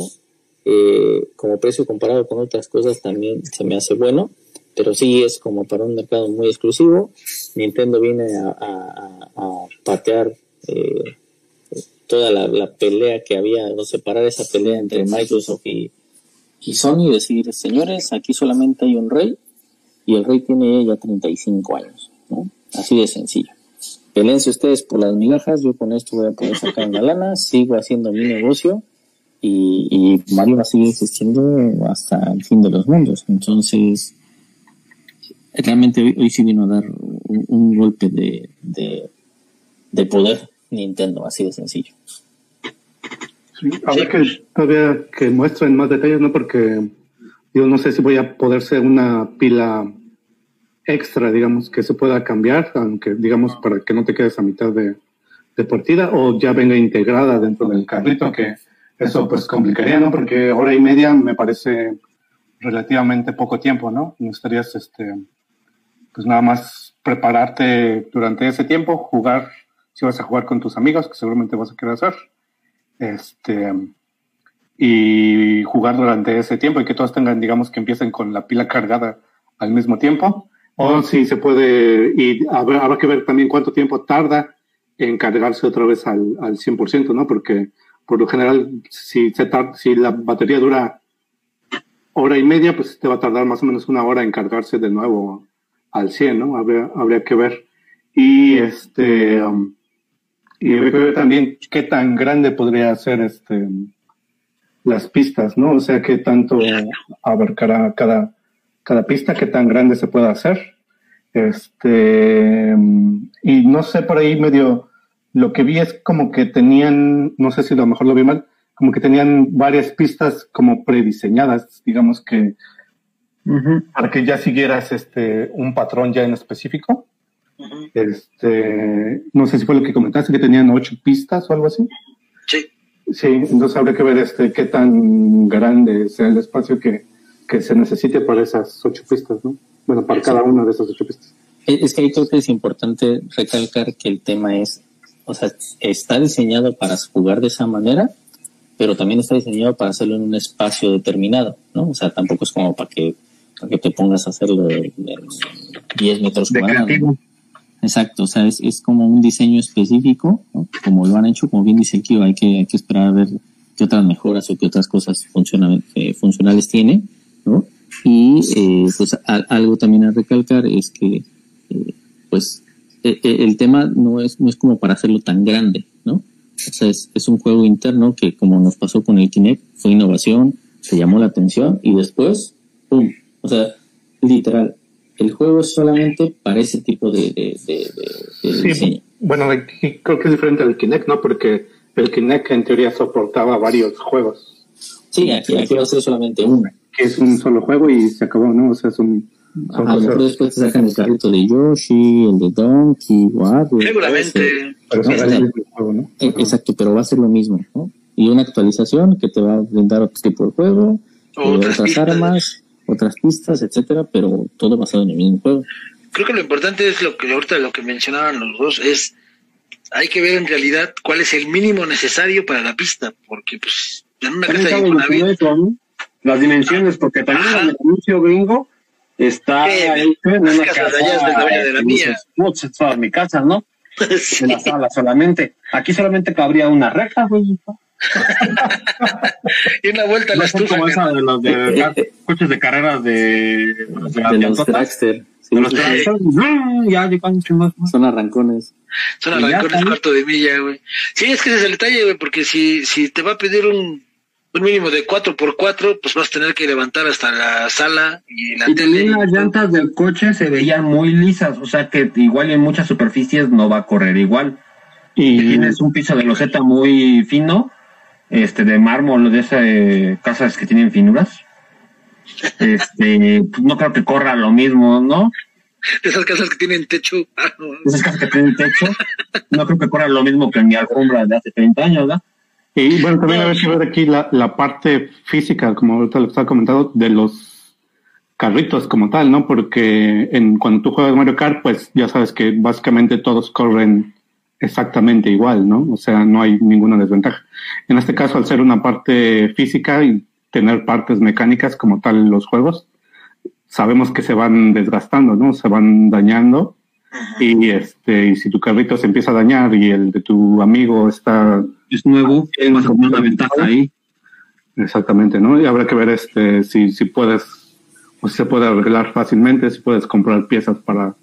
Eh, como precio comparado con otras cosas también se me hace bueno, pero sí es como para un mercado muy exclusivo. Nintendo viene a, patear eh, toda la, pelea que había, o separar esa pelea entre Microsoft y, y Sony decir, señores, aquí solamente hay un rey y el rey tiene ya 35 años, ¿no? Así de sencillo. Pelense ustedes por las migajas, yo con esto voy a poder sacar una lana, sigo haciendo mi negocio y, Mario va a seguir existiendo hasta el fin de los mundos. Entonces, realmente hoy, sí vino a dar un, golpe de, de poder Nintendo, así de sencillo a ver que todavía que muestren más detalles, ¿no? Porque yo no sé si voy a poder ser una pila extra, digamos, que se pueda cambiar, aunque digamos para que no te quedes a mitad de, de partida, o ya venga integrada dentro del carrito, que eso pues complicaría, ¿no? Porque hora y media me parece relativamente poco tiempo, ¿no? Necesitarías, este, pues nada más prepararte durante ese tiempo, jugar, si vas a jugar con tus amigos, que seguramente vas a querer hacer, este, y jugar durante ese tiempo y que todos tengan, digamos, que empiecen con la pila cargada al mismo tiempo. O si se puede, y habrá, que ver también cuánto tiempo tarda en cargarse otra vez al, al 100%, ¿no? Porque por lo general, si, se si la batería dura hora y media, pues te va a tardar más o menos una hora en cargarse de nuevo al 100, ¿no? Habría, habría que ver. Y este, um, y ver también qué tan grande podría ser este las pistas, ¿no? O sea, qué tanto abarcará cada, cada pista, qué tan grande se puede hacer. Este, y no sé, por ahí medio, lo que vi es como que tenían, no sé si a lo mejor lo vi mal, como que tenían varias pistas como prediseñadas, digamos que, para que ya siguieras este, un patrón ya en específico. Este, no sé si fue lo que comentaste, que tenían ocho pistas o algo así. Sí. Sí, entonces habría que ver este, qué tan grande sea el espacio que, que se necesite para esas ocho pistas, ¿no? Bueno, para cada una de esas ocho pistas. Es que ahí creo que es importante recalcar que el tema es, o sea, está diseñado para jugar de esa manera, pero también está diseñado para hacerlo en un espacio determinado, ¿no? O sea, tampoco es como para que, para que te pongas a hacerlo en 10 metros cuadrados. Exacto, o sea, es, es como un diseño específico, como lo han hecho, como bien dice Kio, hay que, hay que esperar a ver qué otras mejoras o qué otras cosas eh, funcionales tiene, ¿no? Y eh, pues algo también a recalcar es que, eh, pues, e, e, el tema no es, no es como para hacerlo tan grande, ¿no? O sea, es, es un juego interno que, como nos pasó con el Kinect, fue innovación, se llamó la atención y después, ¡pum! O sea, literal, el juego es solamente para ese tipo de, de, diseño. Bueno, creo que es diferente al Kinect, ¿no? Porque el Kinect en teoría soportaba varios juegos. Sí, aquí, va a ser solamente uno. Que es un solo juego y se acabó, ¿no? O sea, es un... Ajá, después te sacan el carrito de Yoshi, el de Donkey, Wario. Seguramente. Eh, exacto, pero va a ser lo mismo, ¿no? Y una actualización que te va a brindar otro tipo de juego, otras armas otras pistas, etcétera, pero todo basado en el mismo juego. Creo que lo importante es lo que ahorita lo que mencionaban los dos es hay que ver en realidad cuál es el mínimo necesario para la pista, porque pues en una casa de Las dimensiones, porque también el anuncio gringo está ahí en una casa, de de la eh, mía. dices, "Putz, es toda mi casa, ¿no? [laughs] Sí. En la sala solamente. Aquí solamente cabría una reja, güey. [laughs] Y una vuelta a la estufa. como esa de los de ca- coches de carreras de, de, los de los. Ya llegan chingados. Son arrancones. Son arrancones cuarto de milla, güey. Sí, es que ese es el detalle, güey, porque si, si te va a pedir un, un mínimo de 4x4, pues vas a tener que levantar hasta la sala y la Y tele. también las llantas del coche se veían muy lisas, o sea que igual en muchas superficies no va a correr igual. Y Si tienes un piso de loseta muy fino, este de mármol, de esas eh, casas que tienen finuras, este, pues no creo que corra lo mismo, ¿no? Esas casas que tienen techo. ah, no. Esas casas que tienen techo, no creo que corra lo mismo que mi alfombra de hace 30 años, ¿no? Y bueno, también hay que ver aquí la, la parte física, como ahorita lo estaba comentando, de los carritos como tal, ¿no? Porque en, cuando tú juegas Mario Kart, pues ya sabes que básicamente todos corren exactamente igual, ¿no? O sea, no hay ninguna desventaja. En este caso, al ser una parte física y tener partes mecánicas como tal los juegos, sabemos que se van desgastando, ¿no? Se van dañando. Y este, y si tu carrito se empieza a dañar y el de tu amigo está Es nuevo, vas a tener una ventaja ahí. Exactamente, ¿no? Y habrá que ver este si, si puedes, o si se puede arreglar fácilmente, si puedes comprar piezas para,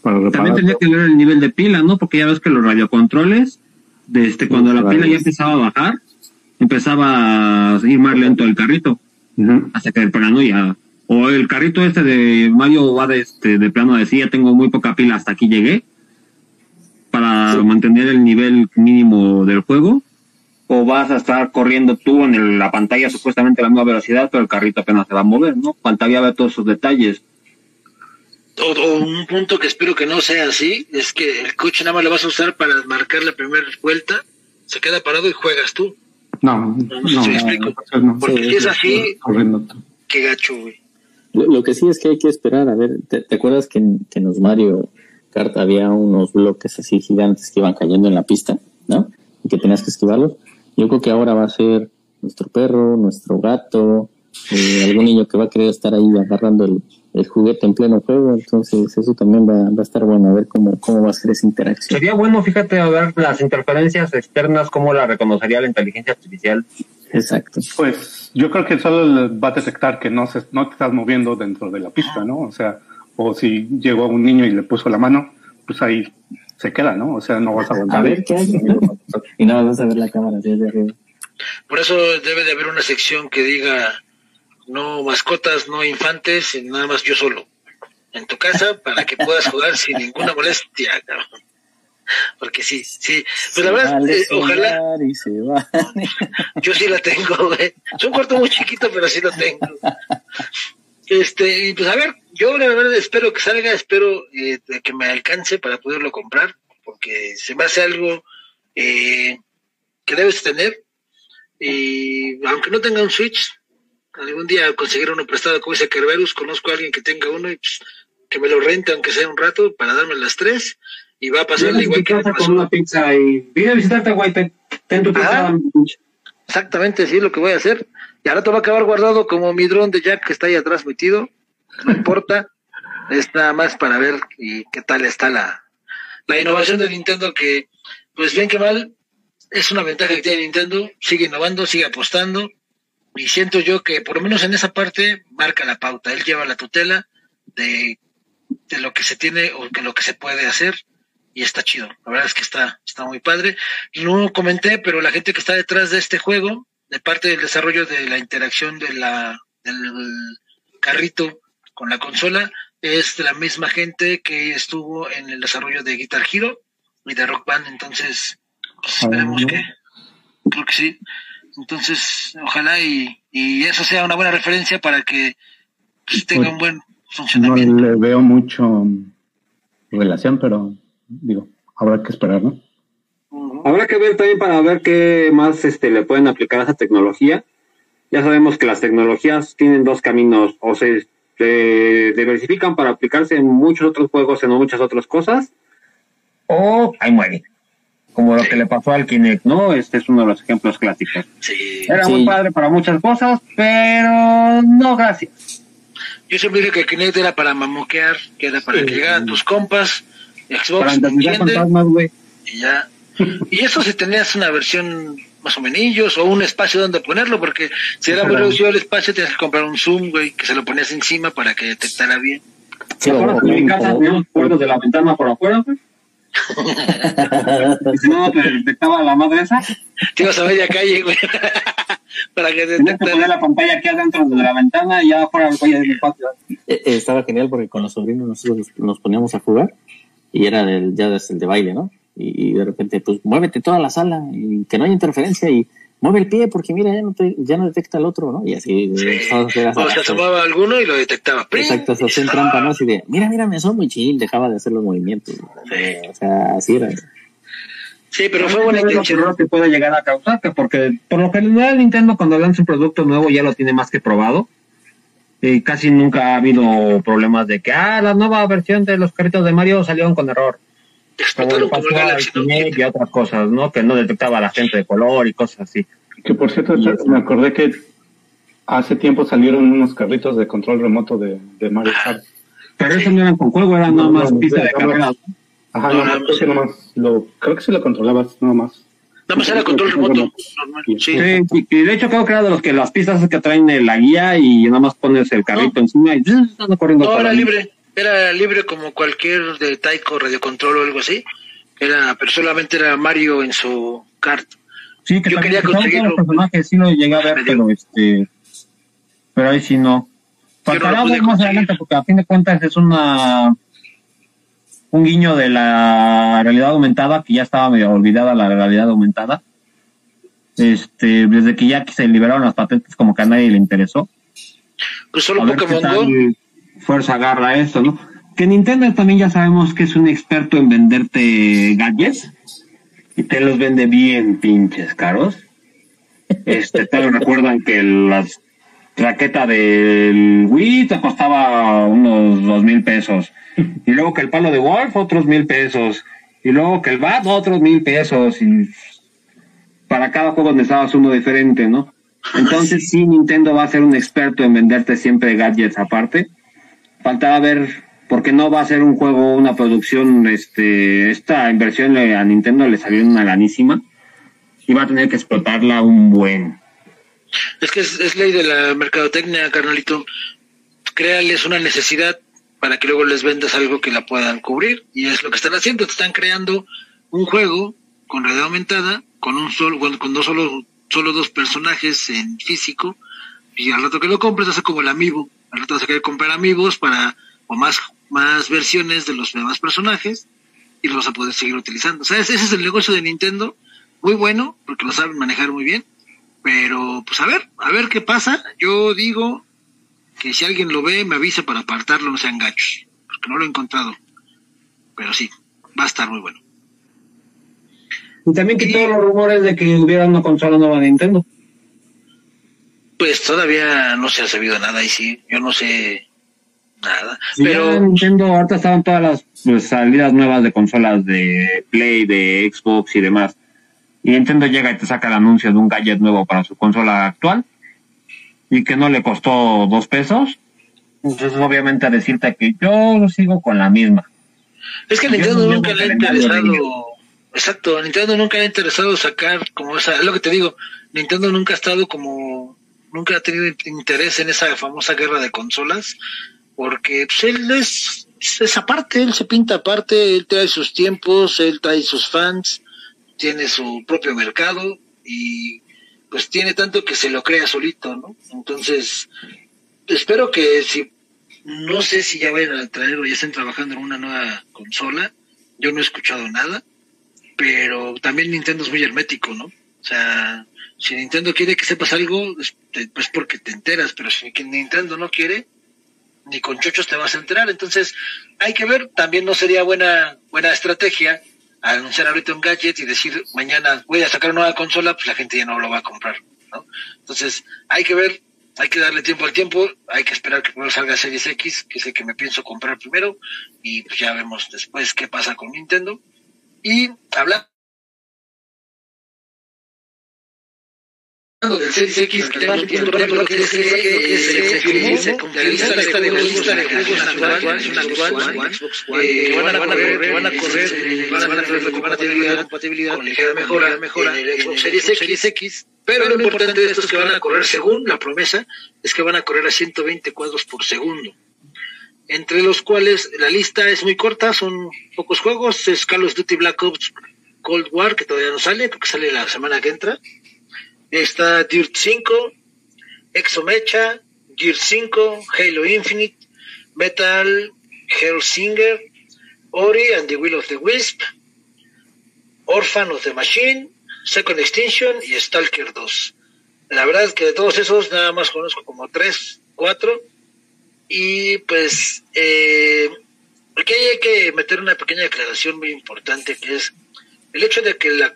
para También reparar. tendría que ver el nivel de pila, ¿no? Porque ya ves que los radiocontroles, desde cuando la pila ya empezaba a bajar, empezaba a ir más lento el carrito, hasta que el plano ya... O el carrito este de Mario va de, este, de plano a decir, ya tengo muy poca pila, hasta aquí llegué, para mantener el nivel mínimo del juego. O vas a estar corriendo tú en el- la pantalla supuestamente a la misma velocidad, pero el carrito apenas se va a mover, ¿no? Faltaría ver todos esos detalles. O, o un punto que espero que no sea así, es que el coche nada más lo vas a usar para marcar la primera vuelta, se queda parado y juegas tú. No, No explico. no, no. Porque Sí, si es sí, así, Corriendo. qué gacho, güey. Lo, lo que sí es que hay que esperar, a ver, ¿te, te acuerdas que en, que en los Mario Kart había unos bloques así gigantes que iban cayendo en la pista, ¿no? Y que tenías que esquivarlos. Yo creo que ahora va a ser nuestro perro, nuestro gato, eh, algún niño que va a querer estar ahí agarrando el, el juguete en pleno juego, entonces eso también va, va a estar bueno, a ver cómo, cómo va a ser esa interacción. Sería bueno, fíjate, a ver las interferencias externas, cómo la reconocería la inteligencia artificial. Exacto. Pues yo creo que solo va a detectar que no, se, no te estás moviendo dentro de la pista, ¿no? O sea, o si llegó un niño y le puso la mano, pues ahí se queda, ¿no? O sea, no vas a volver. A ver qué hay. y no vas a ver la cámara desde arriba. Por eso debe de haber una sección que diga no mascotas, no infantes, y nada más yo solo. En tu casa para que puedas jugar sin ninguna molestia, cabrón. Porque sí, sí. Pues la verdad, Vale eh, ojalá, se va. yo sí la tengo, güey. Es un cuarto muy chiquito, pero sí lo tengo. Este, y pues a ver, yo la verdad espero que salga, espero eh, que me alcance para poderlo comprar, porque se me hace algo eh, que debes tener. Y aunque no tenga un Switch, algún día conseguir uno prestado como dice Kerberus, conozco a alguien que tenga uno y pues, que me lo rente aunque sea un rato para darme las tres y va a pasar igual que con una pizza y vine a visitarte, güey, ten, ten tu pizza. Ah. Exactamente, sí, lo que voy a hacer. Y ahora te va a acabar guardado como mi dron de Jack que está ahí atrás metido. No importa. es nada más para ver y qué tal está la, la innovación de Nintendo que, pues bien que mal, es una ventaja que tiene Nintendo. Sigue innovando, sigue apostando. Y siento yo que por lo menos en esa parte marca la pauta. Él lleva la tutela de, de lo que se tiene o que lo que se puede hacer y está chido. La verdad es que está, está muy padre. No comenté, pero la gente que está detrás de este juego, de parte del desarrollo de la interacción de la, del carrito con la consola, es de la misma gente que estuvo en el desarrollo de Guitar Hero y de Rock Band. Entonces, pues, esperemos Ah. que, creo que sí. Entonces, ojalá y, y eso sea una buena referencia para que pues, tenga un buen No funcionamiento. le veo mucho relación, pero digo, habrá que esperar, ¿no? Habrá que ver también para ver qué más este, le pueden aplicar a esa tecnología. Ya sabemos que las tecnologías tienen dos caminos, o se, se diversifican para aplicarse en muchos otros juegos, en muchas otras cosas, o ahí muere. Como lo que le pasó al Kinect, ¿no? Este es uno de los ejemplos clásicos. Sí. Era Sí. muy padre para muchas cosas, pero no gracias. Yo siempre dije que Kinect era para mamoquear, que era para que llegaran tus compas, Xbox, Para fantasmas, güey. y ya. Y eso si tenías una versión más o menos o un espacio donde ponerlo, porque si era muy reducido el espacio tenías que comprar un zoom, güey, que se lo ponías encima para que detectara bien. ¿Te acuerdas que en mi casa teníamos puertos de la ventana por afuera, güey? [laughs] Y si no, te detectaba la madre esa. Te ibas a media calle, güey, [laughs] para que Tenías que poner detectara. la pantalla aquí adentro de la ventana y ya afuera el del patio. Eh, eh, estaba genial porque con los sobrinos nosotros nos poníamos a jugar y era del, ya desde el de baile, ¿no? Y, y de repente, pues muévete toda la sala y que no haya interferencia y mueve el pie porque mira, ya no, te, ya no detecta el otro, ¿no? Y así, Sí. todos eran- O se asomaba alguno y lo detectaba. ¡Prim! Exacto, se hacía en Ah, trampa, ¿no? Así de, mira, mira, me asomo y chin, dejaba de hacer los movimientos. O sea, así era. Sí, pero fue buena Es lo intención. peor que puede llegar a causar, que porque por lo general Nintendo cuando lanza un producto nuevo ya lo tiene más que probado. Y casi nunca ha habido problemas de que, ah, la nueva versión de los carritos de Mario salieron con error. Explotaron como el. Kinect y otras cosas, ¿no? Que no detectaba a la gente de color y cosas así. Que por cierto, me acordé que hace tiempo salieron unos carritos de control remoto de, de Mario Kart. Pero eso no eran con juego, eran nada No, más no, pista no, de no, carreras. Ajá, No, creo que nomás lo, creo que sí lo controlabas, nada más. Nada más era control remoto. Sí. Sí, y, y de hecho creo que era de los que las pistas que traen la guía y nada más pones el carrito encima y anda corriendo. No, era ahí. libre. Era libre como cualquier de Taiko, radiocontrol o algo así. Era, pero solamente era Mario en su kart. Sí, que Yo quería conseguirlo. los personajes sí lo llegué a ver, Me dio. pero este. Pero ahí sí no. No Faltará ver más conseguir. adelante porque a fin de cuentas es una. Un guiño de la realidad aumentada, que ya estaba medio olvidada la realidad aumentada. Este, desde que ya se liberaron las patentes, como que a nadie le interesó. Pues solo ver Pokémon Go. Fuerza agarra esto, ¿no? Que Nintendo también ya sabemos que es un experto en venderte gadgets y te los vende bien pinches caros. Este, te recuerdan que la raqueta del Wii te costaba unos dos mil pesos y luego que el palo de golf otros mil pesos y luego que el bat otros mil pesos y para cada juego necesitabas uno diferente, ¿no? Entonces [laughs] sí, Nintendo va a ser un experto en venderte siempre gadgets aparte. Faltaba ver, porque no va a ser un juego, una producción, este, esta inversión a Nintendo le salió una lanísima y va a tener que explotarla un buen. Es que es, ley de la mercadotecnia, carnalito. Créales una necesidad para que luego les vendas algo que la puedan cubrir. Y es lo que están haciendo. Te están creando un juego con realidad aumentada, con un solo, con, dos solo, solo dos personajes en físico. Y al rato que lo compres, hace como el amiibo. Al rato vas a querer comprar amigos para, o más, más versiones de los demás personajes. Y los vas a poder seguir utilizando. Sea, ese es el negocio de Nintendo. Muy bueno, porque lo saben manejar muy bien. Pero, pues a ver, a ver qué pasa. Yo digo que si alguien lo ve, me avise para apartarlo, no sean gachos. Porque no lo he encontrado. Pero sí, va a estar muy bueno. Y también que todos los rumores de que hubiera una consola nueva de Nintendo. Pues todavía no se ha sabido nada y sí, yo no sé nada. Sí, Pero Nintendo, ahorita estaban todas las pues, salidas nuevas de consolas de Play, de Xbox y demás. Y Nintendo llega y te saca el anuncio de un gadget nuevo para su consola actual y que no le costó dos pesos. Entonces, obviamente, a decirte que yo sigo con la misma. es que a Nintendo no nunca le ha interesado. Exacto, a Nintendo nunca le ha interesado sacar como esa. Es lo que te digo, Nintendo nunca ha estado como. Nunca ha tenido interés en esa famosa guerra de consolas. Porque pues, él es, es aparte, él se pinta aparte, él trae sus tiempos, él trae sus fans, tiene su propio mercado y pues tiene tanto que se lo crea solito, ¿no? Entonces, espero que si, no sé si ya vayan a traer o ya estén trabajando en una nueva consola, yo no he escuchado nada, pero también Nintendo es muy hermético, ¿no? O sea, si Nintendo quiere que sepas algo, es pues porque te enteras, pero si Nintendo no quiere, ni con chochos te vas a enterar. Entonces, hay que ver, también no sería buena, buena estrategia anunciar ahorita un gadget y decir mañana voy a sacar una nueva consola, pues la gente ya no lo va a comprar, ¿no? Entonces, hay que ver, hay que darle tiempo al tiempo, hay que esperar que primero salga Series X, que sé que me pienso comprar primero, y pues ya vemos después qué pasa con Nintendo. Y hablar del Series X que se la de juegos van a correr van a correr van a tener compatibilidad compatibilidad con ligera mejora mejora en el Xbox Series X. Pero lo importante de estos que van a correr según la promesa es que van a correr a 120 cuadros por segundo. Entre los cuales la lista es muy corta, son pocos juegos, es Call of Duty Black Ops Cold War, que todavía no sale, porque sale la semana que entra, está Dirt 5, Exomecha, Gear 5, Halo Infinite, Metal Hellsinger, Ori and the Will of the Wisp, Orphan of the Machine, Second Extinction y Stalker 2. La verdad es que de todos esos nada más conozco como 3, 4 y pues eh, aquí hay que meter una pequeña declaración muy importante que es el hecho de que la,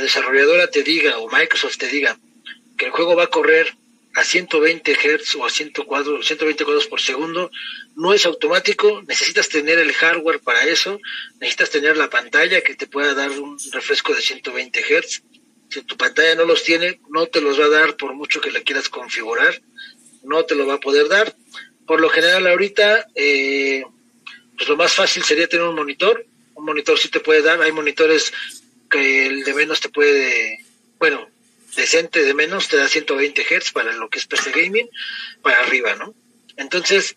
desarrolladora te diga o Microsoft te diga que el juego va a correr a 120 Hz o a 120 cuadros por segundo no es automático, necesitas tener el hardware para eso, necesitas tener la pantalla que te pueda dar un refresco de 120 Hz. Si tu pantalla no los tiene, no te los va a dar por mucho que la quieras configurar, no te lo va a poder dar por lo general ahorita, eh, pues lo más fácil sería tener un monitor. Un monitor sí te puede dar, hay monitores que el de menos te puede, bueno, decente de menos te da 120 Hz para lo que es PC Gaming, para arriba, ¿no? Entonces,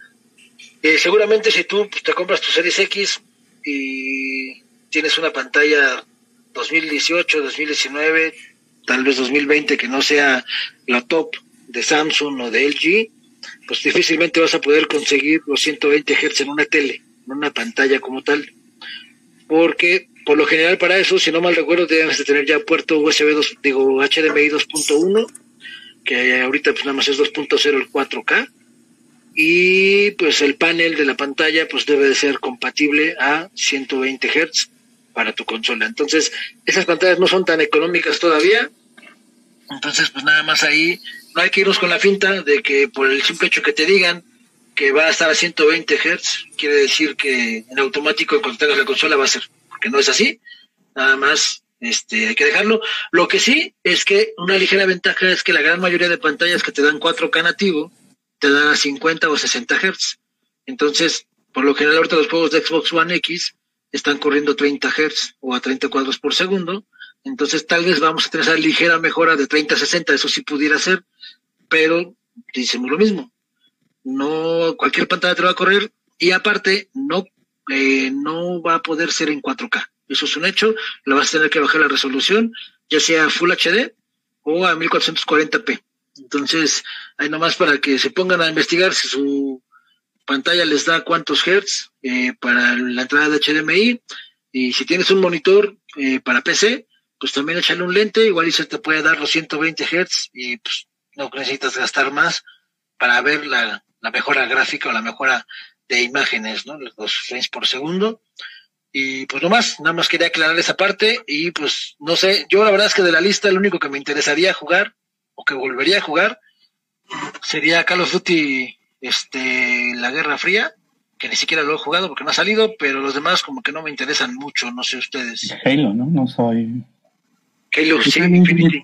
eh, seguramente si tú pues, te compras tu Series X y tienes una pantalla 2018, 2019, tal vez 2020 que no sea la top de Samsung o de LG, pues difícilmente vas a poder conseguir los 120 Hz en una tele, en una pantalla como tal. Porque por lo general para eso, si no mal recuerdo, debes de tener ya puerto USB 2, digo HDMI 2.1, que ahorita pues nada más es 2.0 el 4K. Y pues el panel de la pantalla pues debe de ser compatible a 120 Hz para tu consola. Entonces, esas pantallas no son tan económicas todavía. Entonces, pues nada más ahí no hay que irnos con la finta de que por el simple hecho que te digan que va a estar a 120 Hz, quiere decir que en automático cuando tengas la consola va a ser, porque no es así, nada más este, hay que dejarlo. Lo que sí es que una ligera ventaja es que la gran mayoría de pantallas que te dan 4K nativo te dan a 50 o 60 Hz. Entonces, por lo general ahorita los juegos de Xbox One X están corriendo 30 Hz o a 30 cuadros por segundo. Entonces tal vez vamos a tener esa ligera mejora de 30 a 60, eso sí pudiera ser, pero decimos lo mismo. No, cualquier pantalla te va a correr y aparte no, no va a poder ser en 4K. Eso es un hecho. Le vas a tener que bajar la resolución, ya sea Full HD o a 1440p. Entonces, hay nomás para que se pongan a investigar si su pantalla les da cuántos hertz eh, para la entrada de HDMI. Y si tienes un monitor eh, para PC, pues también échale un lente, igual y se te puede dar los 120 hertz y pues no necesitas gastar más para ver la, mejora gráfica o la mejora de imágenes, ¿no? Los frames por segundo. Y pues no más, nada más quería aclarar esa parte y pues no sé, yo la verdad es que de la lista lo único que me interesaría jugar o que volvería a jugar sería Call of Duty este la Guerra Fría, que ni siquiera lo he jugado porque no ha salido, pero los demás como que no me interesan mucho, no sé ustedes. Halo, ¿no? No soy Halo sí, Infinity.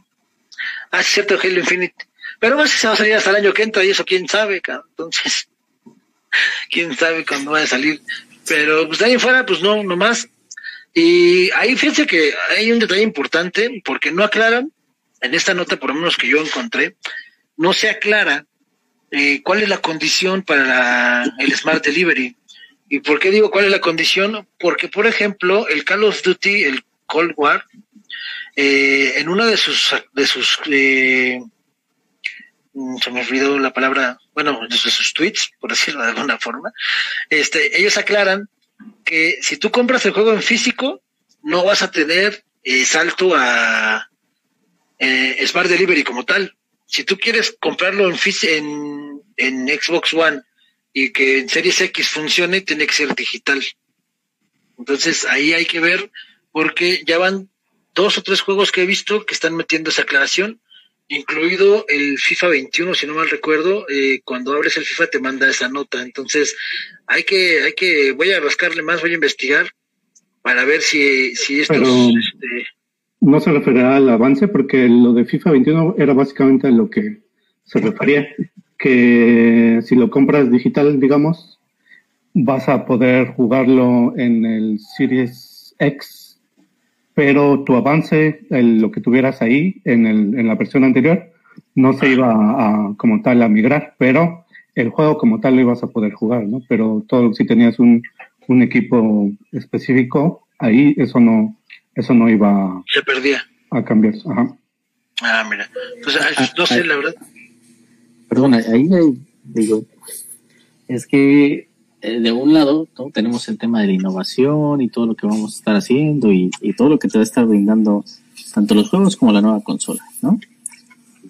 Ah, es cierto, Halo Infinite. Pero no sé si va a salir hasta el año que entra y eso quién sabe, entonces, quién sabe cuándo va a salir. Pero pues de ahí fuera, pues no, no más. Y ahí fíjense que hay un detalle importante, porque no aclaran, en esta nota por lo menos que yo encontré, no se aclara eh, cuál es la condición para el Smart Delivery. ¿Y por qué digo cuál es la condición? Porque, por ejemplo, el Call of Duty, el Cold War, eh, en una de sus, de sus eh, se me olvidó la palabra, bueno, de sus tweets, por decirlo de alguna forma, este, ellos aclaran que si tú compras el juego en físico, no vas a tener eh, salto a eh, Smart Delivery como tal. Si tú quieres comprarlo en, en, en Xbox One y que en Series X funcione, tiene que ser digital. Entonces ahí hay que ver, porque ya van dos o tres juegos que he visto que están metiendo esa aclaración incluido el FIFA 21, si no mal recuerdo, eh, cuando abres el FIFA te manda esa nota. Entonces, hay que, hay que, voy a rascarle más, voy a investigar para ver si, si estos... Pero, este, no se referirá al avance porque lo de FIFA 21 era básicamente a lo que se refería, que si lo compras digital, digamos, vas a poder jugarlo en el Series X, pero tu avance, lo que tuvieras ahí en, el, en la versión anterior, no se iba a, como tal a migrar, pero el juego como tal lo ibas a poder jugar, ¿no? Pero todo, si tenías un, un equipo específico, ahí eso no, eso no iba se perdía a cambiar. Ajá. Ah, mira. Pues no sé, la verdad. Perdona, ahí digo, es que eh, de un lado tenemos el tema de la innovación y todo lo que vamos a estar haciendo y, todo lo que te va a estar brindando tanto los juegos como la nueva consola, ¿no?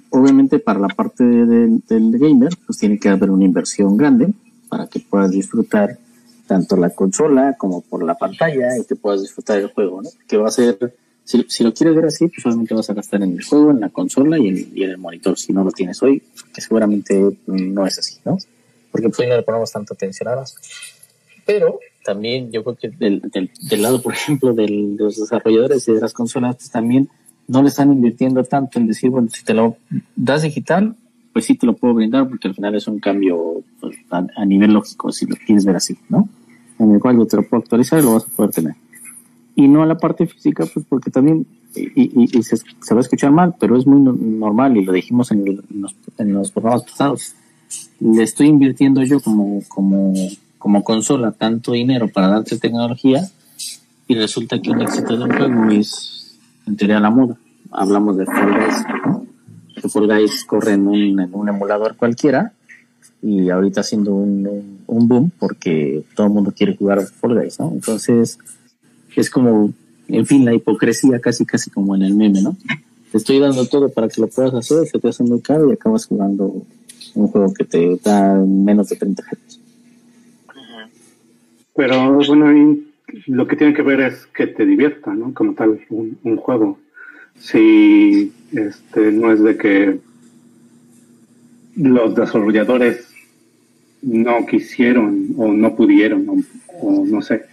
Obviamente para la parte del gamer, pues tiene que haber una inversión grande para que puedas disfrutar tanto la consola como por la pantalla y que puedas disfrutar del juego, ¿no? Que va a ser, si, si lo quieres ver así, pues obviamente vas a gastar en el juego, en la consola y en, y en el monitor, si no lo tienes hoy, que seguramente no es así, ¿no? Porque pues hoy no le ponemos tanta atención a las. Pero también yo creo que del, del, del lado, por ejemplo, del, de los desarrolladores de las consolas, pues también no le están invirtiendo tanto en decir, bueno, si te lo das digital, pues sí te lo puedo brindar porque al final es un cambio pues, a, nivel lógico, si lo quieres ver así, ¿no? En el cual yo te lo puedo actualizar y lo vas a poder tener. Y no a la parte física, pues porque también, y, y, se, se, va a escuchar mal, pero es muy normal y lo dijimos en, el, en, los, en los programas pasados. Le estoy invirtiendo yo como, como, como consola tanto dinero para darte tecnología y resulta que un éxito de un juego es, en teoría, la moda. Hablamos de Fall Guys, ¿no? que Fall Guys corre en un, en un emulador cualquiera y ahorita haciendo un, un, boom porque todo el mundo quiere jugar Fall Guys, ¿no? Entonces, es como, en fin, la hipocresía casi, casi como en el meme, ¿no? Te estoy dando todo para que lo puedas hacer, se te hace muy caro y acabas jugando un juego que te da menos de 30 Hz. Pero bueno, lo que tiene que ver es que te divierta, ¿no? Como tal, un, un juego. Si este, no es de que los desarrolladores no quisieron o no pudieron o, no sé.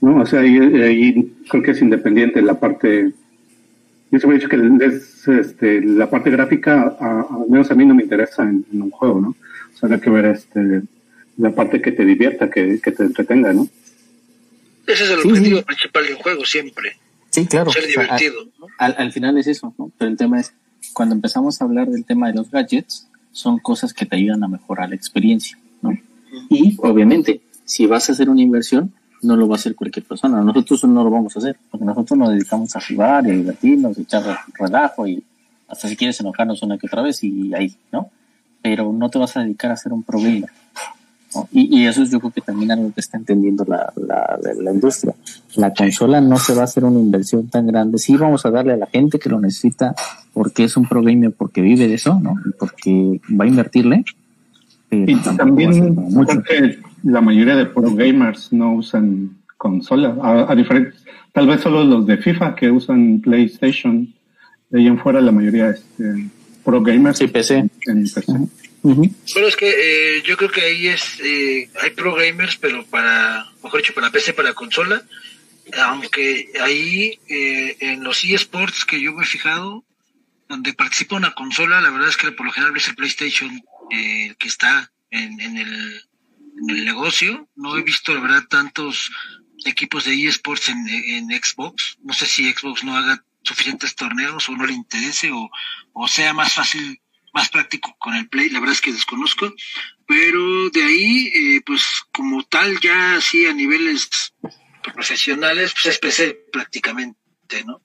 ¿no? O sea, ahí, creo que es independiente la parte. Yo siempre he dicho que es, este, la parte gráfica, al menos a mí no me interesa en, un juego, ¿no? O sea, hay que ver este, la parte que te divierta, que, que te entretenga, ¿no? Ese es el objetivo principal de un juego, siempre. Sí, claro. Ser divertido. al, al, final es eso, ¿no? Pero el tema es, cuando empezamos a hablar del tema de los gadgets, son cosas que te ayudan a mejorar la experiencia, ¿no? Y obviamente, si vas a hacer una inversión, no lo va a hacer cualquier persona. Nosotros no lo vamos a hacer, porque nosotros nos dedicamos a jugar y a divertirnos, a echar relajo y hasta si quieres enojarnos una que otra vez y ahí, ¿no? Pero no te vas a dedicar a ser un problema. Y, y, eso es yo creo que también algo que está entendiendo la, la, la, industria. La consola no se va a hacer una inversión tan grande. Sí vamos a darle a la gente que lo necesita porque es un pro gamer, porque vive de eso, ¿no? Porque va a invertirle. y también mucho. La mayoría de pro gamers no usan consola. A, a diferencia, tal vez solo los de FIFA que usan PlayStation. De ahí en fuera la mayoría es este, pro gamers. Sí, PC. En, en PC. Uh -huh. Pero es que eh, yo creo que ahí es, eh, hay pro gamers, pero para, mejor dicho, para PC, para consola. Aunque ahí eh, en los eSports que yo me he fijado, donde participa una consola, la verdad es que por lo general es el PlayStation eh, que está en, en, el, en el negocio. No he visto, la verdad, tantos equipos de eSports en, Xbox. No sé si Xbox no haga suficientes torneos o no le interese o, o sea más fácil más práctico con el Play, la verdad es que desconozco, pero de ahí, eh, pues como tal, ya así a niveles profesionales, pues es PC prácticamente, ¿no?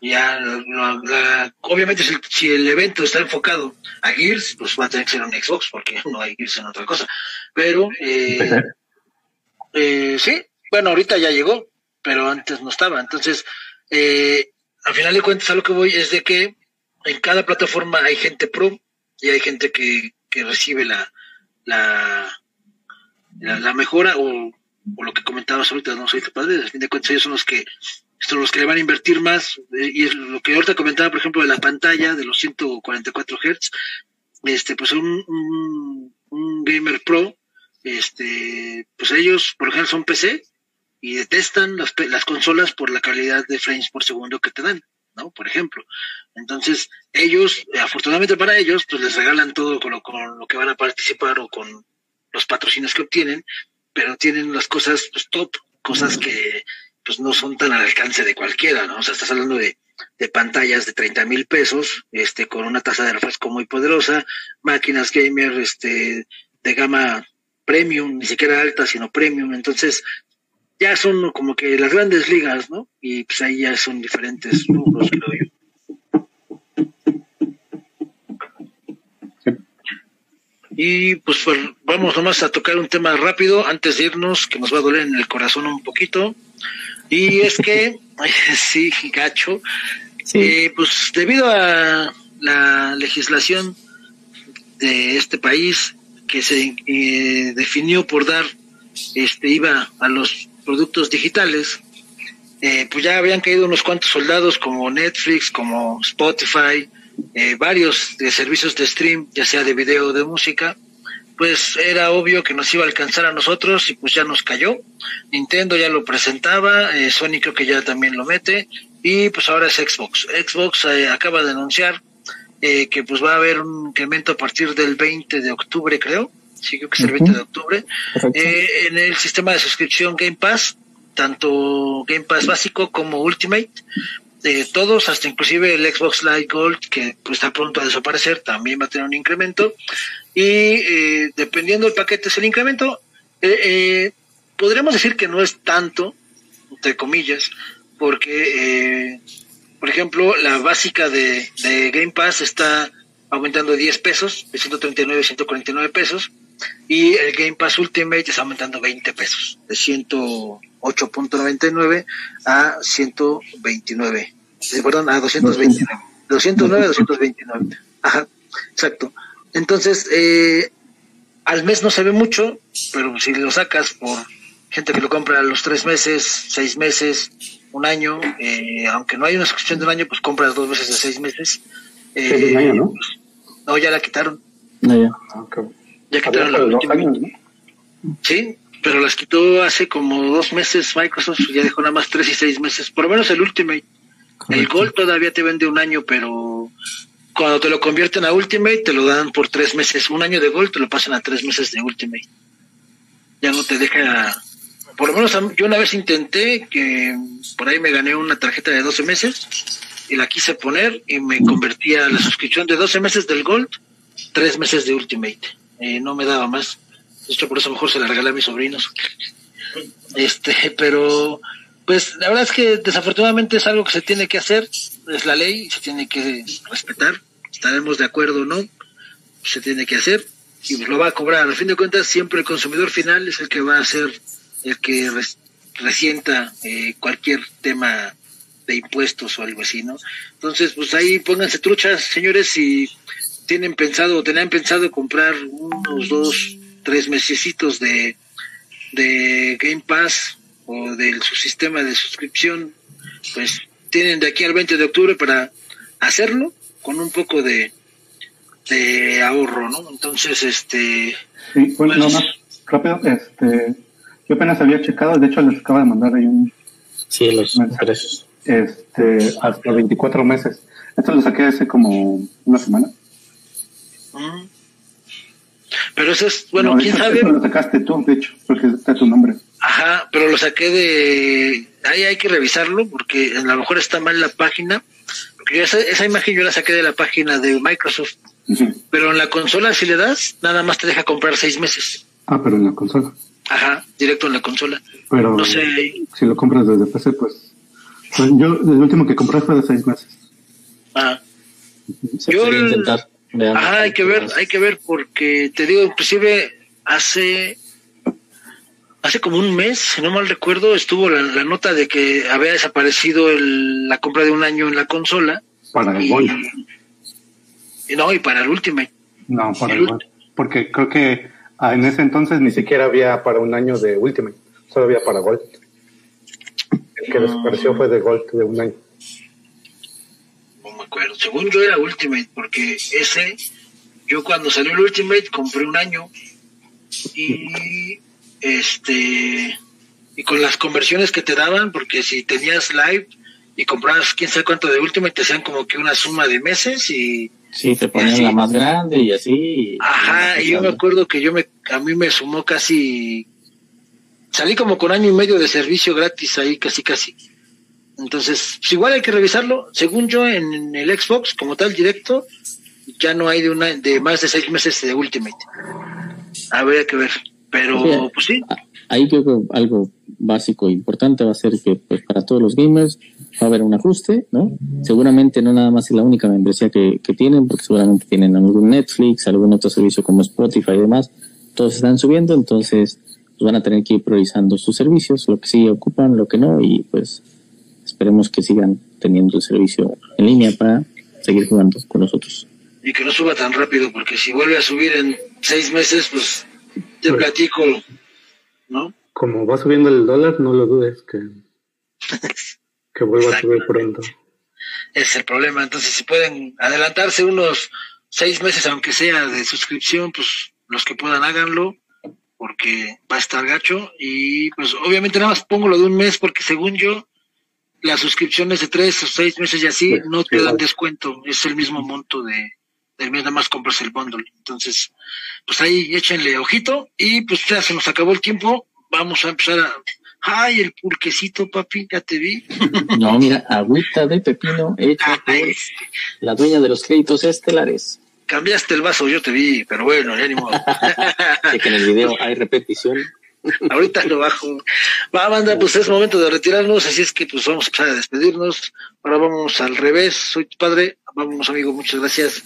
Ya, la, obviamente si el, si el, evento está enfocado a Gears, pues va a tener que ser un Xbox, porque [laughs] no hay Gears en otra cosa. Pero, eh, eh, sí, bueno, ahorita ya llegó, pero antes no estaba. Entonces, eh, al final de cuentas, a lo que voy es de que en cada plataforma hay gente pro y hay gente que, que recibe la, la, la, la mejora o, o, lo que comentabas ahorita, no soy capaz de, a fin de cuentas ellos son los que son los que le van a invertir más eh, y es lo que ahorita comentaba por ejemplo de la pantalla de los 144 Hz este pues un, un, un gamer pro este pues ellos por ejemplo son PC y detestan las, las consolas por la calidad de frames por segundo que te dan ¿no? Por ejemplo. Entonces, ellos, afortunadamente para ellos, pues les regalan todo con lo, con lo que van a participar o con los patrocinios que obtienen, pero tienen las cosas pues, top, cosas que pues no son tan al alcance de cualquiera, ¿no? O sea, estás hablando de, de pantallas de 30 mil pesos, este, con una tasa de refresco muy poderosa, máquinas gamer, este, de gama premium, ni siquiera alta, sino premium. Entonces, ya son como que las grandes ligas, ¿no? Y pues ahí ya son diferentes rubros, creo yo. Y pues, pues, vamos nomás a tocar un tema rápido antes de irnos, que nos va a doler en el corazón un poquito. Y es que, [laughs] sí, gacho, eh, pues debido a la legislación de este país que se eh, definió por dar este IVA a los productos digitales, eh, pues ya habían caído unos cuantos soldados como Netflix, como Spotify, eh, varios de servicios de stream, ya sea de video o de música, pues era obvio que nos iba a alcanzar a nosotros y pues ya nos cayó. Nintendo ya lo presentaba, Sony creo que ya también lo mete y pues ahora es Xbox. Xbox acaba de anunciar eh, que pues va a haber un incremento a partir del 20 de octubre creo, sí creo que es el 20 de octubre, en el sistema de suscripción Game Pass, tanto Game Pass básico como Ultimate, de todos, hasta inclusive el Xbox Live Gold, que pues, está pronto a desaparecer, también va a tener un incremento. Y eh, dependiendo del paquete es el incremento, eh, eh, podríamos decir que no es tanto, entre comillas, porque, por ejemplo, la básica de, Game Pass está aumentando 10 pesos, de 139 a 149 pesos, y el Game Pass Ultimate está aumentando 20 pesos, de 108.99 a 129, perdón, a 229, 209 a 229, ajá, exacto. Entonces, eh, al mes no se ve mucho, pero si lo sacas por gente que lo compra a los tres meses, seis meses, un año, eh, aunque no hay una suscripción de un año, pues compras dos veces de seis meses. Eh, un año, ¿no? No, ya la quitaron. No, ya. Ah. Ya quitaron la última. años, ¿no? Sí, pero las quitó hace como dos meses Microsoft, ya dejó nada más tres y seis meses, por lo menos el Ultimate. El Gold todavía te vende un año, pero cuando te lo convierten a Ultimate te lo dan por tres meses. Un año de Gold te lo pasan a tres meses de Ultimate. Ya no te deja... Por lo menos a- yo una vez intenté que por ahí me gané una tarjeta de 12 meses y la quise poner y me convertía a la suscripción de 12 meses del Gold, tres meses de Ultimate. Eh, no me daba más. De hecho, por eso mejor se la regalé a mis sobrinos. Este, pero, pues, la verdad es que desafortunadamente es algo que se tiene que hacer, es la ley, se tiene que respetar, estaremos de acuerdo o no, se tiene que hacer, y pues lo va a cobrar. Al fin de cuentas, siempre el consumidor final es el que va a ser el que res- resienta eh, cualquier tema de impuestos o algo así, ¿no? Entonces, pues ahí pónganse truchas, señores, si tienen pensado o tenían pensado comprar unos dos, tres mesecitos de, de Game Pass o de su sistema de suscripción, pues tienen de aquí al 20 de octubre para hacerlo con un poco de, de ahorro, ¿no? Entonces, este, Sí, bueno, Pues- no más rápido, este, yo apenas había checado, de hecho les acaba de mandar ahí un, Sí, los Mensaje. precios. este, hasta 24 meses. Esto lo saqué hace como una semana. mm. pero eso es, bueno, No, quién hecho, sabe, esto lo sacaste tú, de hecho, porque está tu nombre. Ajá, pero lo saqué de... Ahí hay que revisarlo porque a lo mejor está mal la página. Porque yo esa, esa imagen yo la saqué de la página de Microsoft. Pero en la consola si le das, nada más te deja comprar seis meses. Ah, pero en la consola. Ajá, directo en la consola. Pero No sé, si lo compras desde PC, pues, pues yo, el último que compré fue de seis meses. ah, Se Yo puede intentar. Ajá, hay que ver, hay que ver porque te digo, inclusive hace hace como un mes, si no mal recuerdo, estuvo la, la nota de que había desaparecido el- la compra de un año en la consola. Para el Y, Gold. y no, y para el Ultimate. No, para el el Gold. Porque creo que ah, en ese entonces ni siquiera había para un año de Ultimate. Solo había para Gold. El que desapareció fue de Gold de un año. No me acuerdo. Según yo era Ultimate, porque ese, yo cuando salió el Ultimate compré un año y este y con las conversiones que te daban, porque si tenías live y comprabas quién sabe cuánto de último y te hacían como que una suma de meses y... Sí, te ponían la más grande y así. Ajá, y yo me acuerdo que yo me, a mí me sumó casi, salí como con año y medio de servicio gratis ahí, casi casi. Entonces, pues igual hay que revisarlo. Según yo, en, el Xbox, como tal, directo, ya no hay de una de más de seis meses de Ultimate. Habría que ver. Pero, pues sí. Ahí creo que algo básico e importante va a ser que, pues, para todos los gamers va a haber un ajuste, ¿no? Seguramente no nada más es la única membresía que, que tienen, porque seguramente tienen algún Netflix, algún otro servicio como Spotify y demás. Todos están subiendo, entonces pues, van a tener que ir priorizando sus servicios, lo que sí ocupan, lo que no, y pues esperemos que sigan teniendo el servicio en línea para seguir jugando con nosotros. Y que no suba tan rápido, porque si vuelve a subir en seis meses, pues te platico, ¿no? Como va subiendo el dólar, no lo dudes que, [laughs] que vuelva a subir pronto. Es el problema. Entonces, si pueden adelantarse unos seis meses, aunque sea de suscripción, pues los que puedan háganlo, porque va a estar gacho. Y pues obviamente nada más pongo lo de un mes, porque según yo, las suscripciones de tres o seis meses y así no te dan descuento, es el mismo monto de del mes, nada más compras el bundle. Entonces, pues ahí échenle ojito y pues ya se nos acabó el tiempo, vamos a empezar a... ¡Ay, el pulquecito, papi! Ya te vi. [laughs] No, mira, agüita de pepino hecha por la dueña de los créditos estelares. Cambiaste el vaso, yo te vi, pero bueno, ya ni modo. [laughs] que en el video hay repetición. [laughs] Ahorita lo bajo. Va, banda, pues es momento de retirarnos, así es que pues vamos a empezar a despedirnos. Ahora vamos al revés. Soy tu padre. Vamos, amigo, muchas gracias.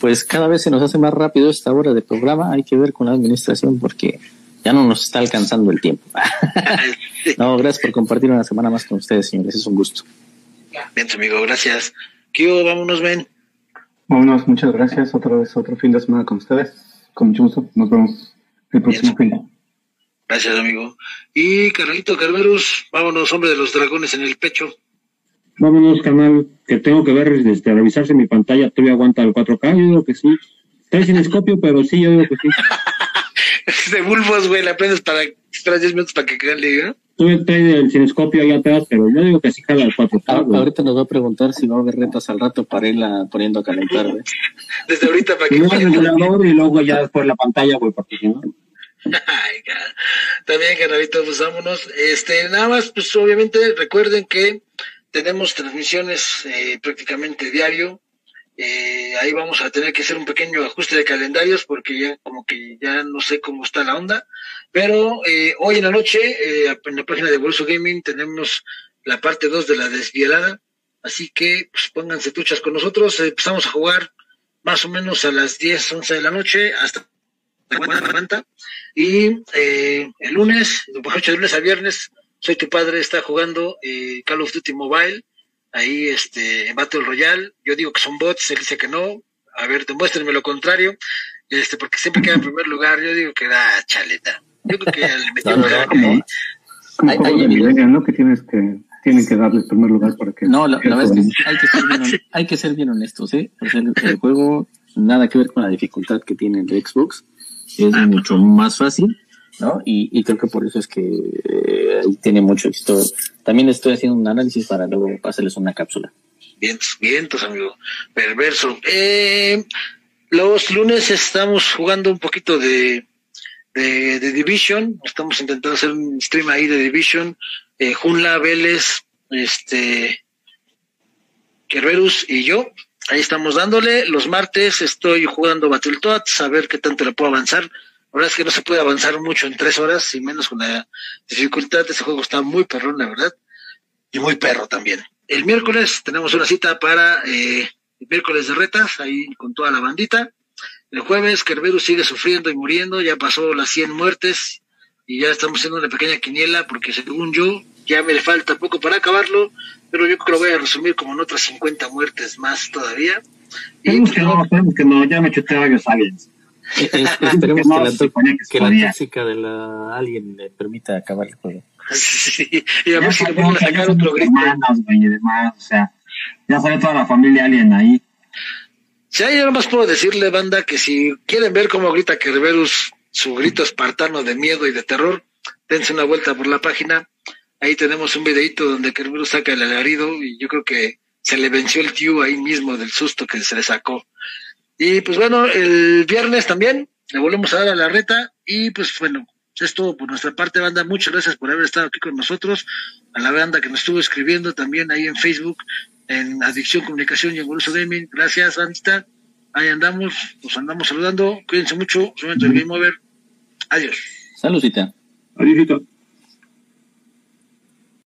Pues cada vez se nos hace más rápido esta hora de programa. Hay que ver con la administración porque ya no nos está alcanzando el tiempo. [laughs] no, gracias por compartir una semana más con ustedes, señores. Es un gusto. Bien, amigo, gracias. Kio, vámonos, ven. Vámonos, muchas gracias. Otra vez, otro fin de semana con ustedes. Con mucho gusto. Nos vemos el próximo fin. Gracias, amigo. Y Carlito Carverus, vámonos, hombre de los dragones en el pecho. Vámonos, canal, que tengo que ver, desde revisarse mi pantalla, ¿todavía aguanta el 4K? Yo digo que sí. Está sin escopio, pero sí, yo digo que sí. [laughs] de bulbos, güey, la aprendes para, esperas 10 minutos para que cale, ¿no? Tuve el cinescopio ahí atrás, pero yo digo que sí jala el 4K. Ah, ahorita nos va a preguntar si va a haber retas al rato para irla poniendo a calentar, güey. [laughs] Desde ahorita para que... [laughs] y luego ya después la pantalla, güey, para que no... Ay, También, carnalito, pues vámonos. Este, nada más, pues obviamente recuerden que tenemos transmisiones eh, prácticamente diario. Eh, ahí vamos a tener que hacer un pequeño ajuste de calendarios porque ya como que ya no sé cómo está la onda. Pero eh, hoy en la noche, en la página de Bolso Gaming, tenemos la parte 2 de la desvielada. Así que pues, pónganse tuchas con nosotros. Empezamos a jugar más o menos a las 10, 11 de la noche hasta y eh, el lunes, de lunes a viernes, soy tu padre, está jugando eh, Call of Duty Mobile, ahí este, en Battle Royale. Yo digo que son bots, él dice que no. A ver, demuéstrenme lo contrario, este, porque siempre queda en primer lugar. Yo digo que da chaleta. Yo creo que le metió [laughs] no, no, hay, hay ¿no? Que tienes que tienen que darle el primer lugar para que. No, la, verdad es que hay que ser bien, [laughs] hay que ser bien honestos, ¿eh? O sea, el, juego nada que ver con la dificultad que tiene el Xbox es mucho más fácil, ¿no? Y, creo que por eso es que eh, tiene mucho éxito. También estoy haciendo un análisis para luego hacerles una cápsula. Vientos, vientos, amigo. Perverso. Eh, los lunes estamos jugando un poquito de, de, Division. Estamos intentando hacer un stream ahí de Division. Eh, Junla, Vélez, este, Kerberus y yo. Ahí estamos dándole. Los martes estoy jugando Battletoads, a ver qué tanto le puedo avanzar. La verdad es que no se puede avanzar mucho en tres horas, y menos con la dificultad. Ese juego está muy perrón, la verdad. Y muy perro también. El miércoles tenemos una cita para eh, el miércoles de retas, ahí con toda la bandita. El jueves, Kerberu sigue sufriendo y muriendo, ya pasó las 100 muertes y ya estamos haciendo una pequeña quiniela porque según yo ya me le falta poco para acabarlo pero yo creo que lo voy a resumir como en otras 50 muertes más todavía. Que no, que no, ya me chuté varios aliens. [laughs] esperemos que, la, tóxica de la alien le permita acabar el juego. Sí, y a ver si le podemos sacar otro grito. y demás, o sea, ya sale toda la familia alien ahí. Si hay nada más puedo decirle, banda, que si quieren ver cómo grita Kerberus su grito espartano de miedo y de terror, dense una vuelta por la página Ahí tenemos un videito donde Kermuro saca el alarido y yo creo que se le venció el tío ahí mismo del susto que se le sacó. Y pues bueno, el viernes también le volvemos a dar a la reta y pues bueno, es todo por nuestra parte, banda. Muchas gracias por haber estado aquí con nosotros. A la banda que nos estuvo escribiendo también ahí en Facebook, en Adicción Comunicación y en Goloso Gaming. Gracias, bandita. Ahí andamos, nos andamos saludando. Cuídense mucho. Soy el Game Over. Adiós. Saludcita. Adiós.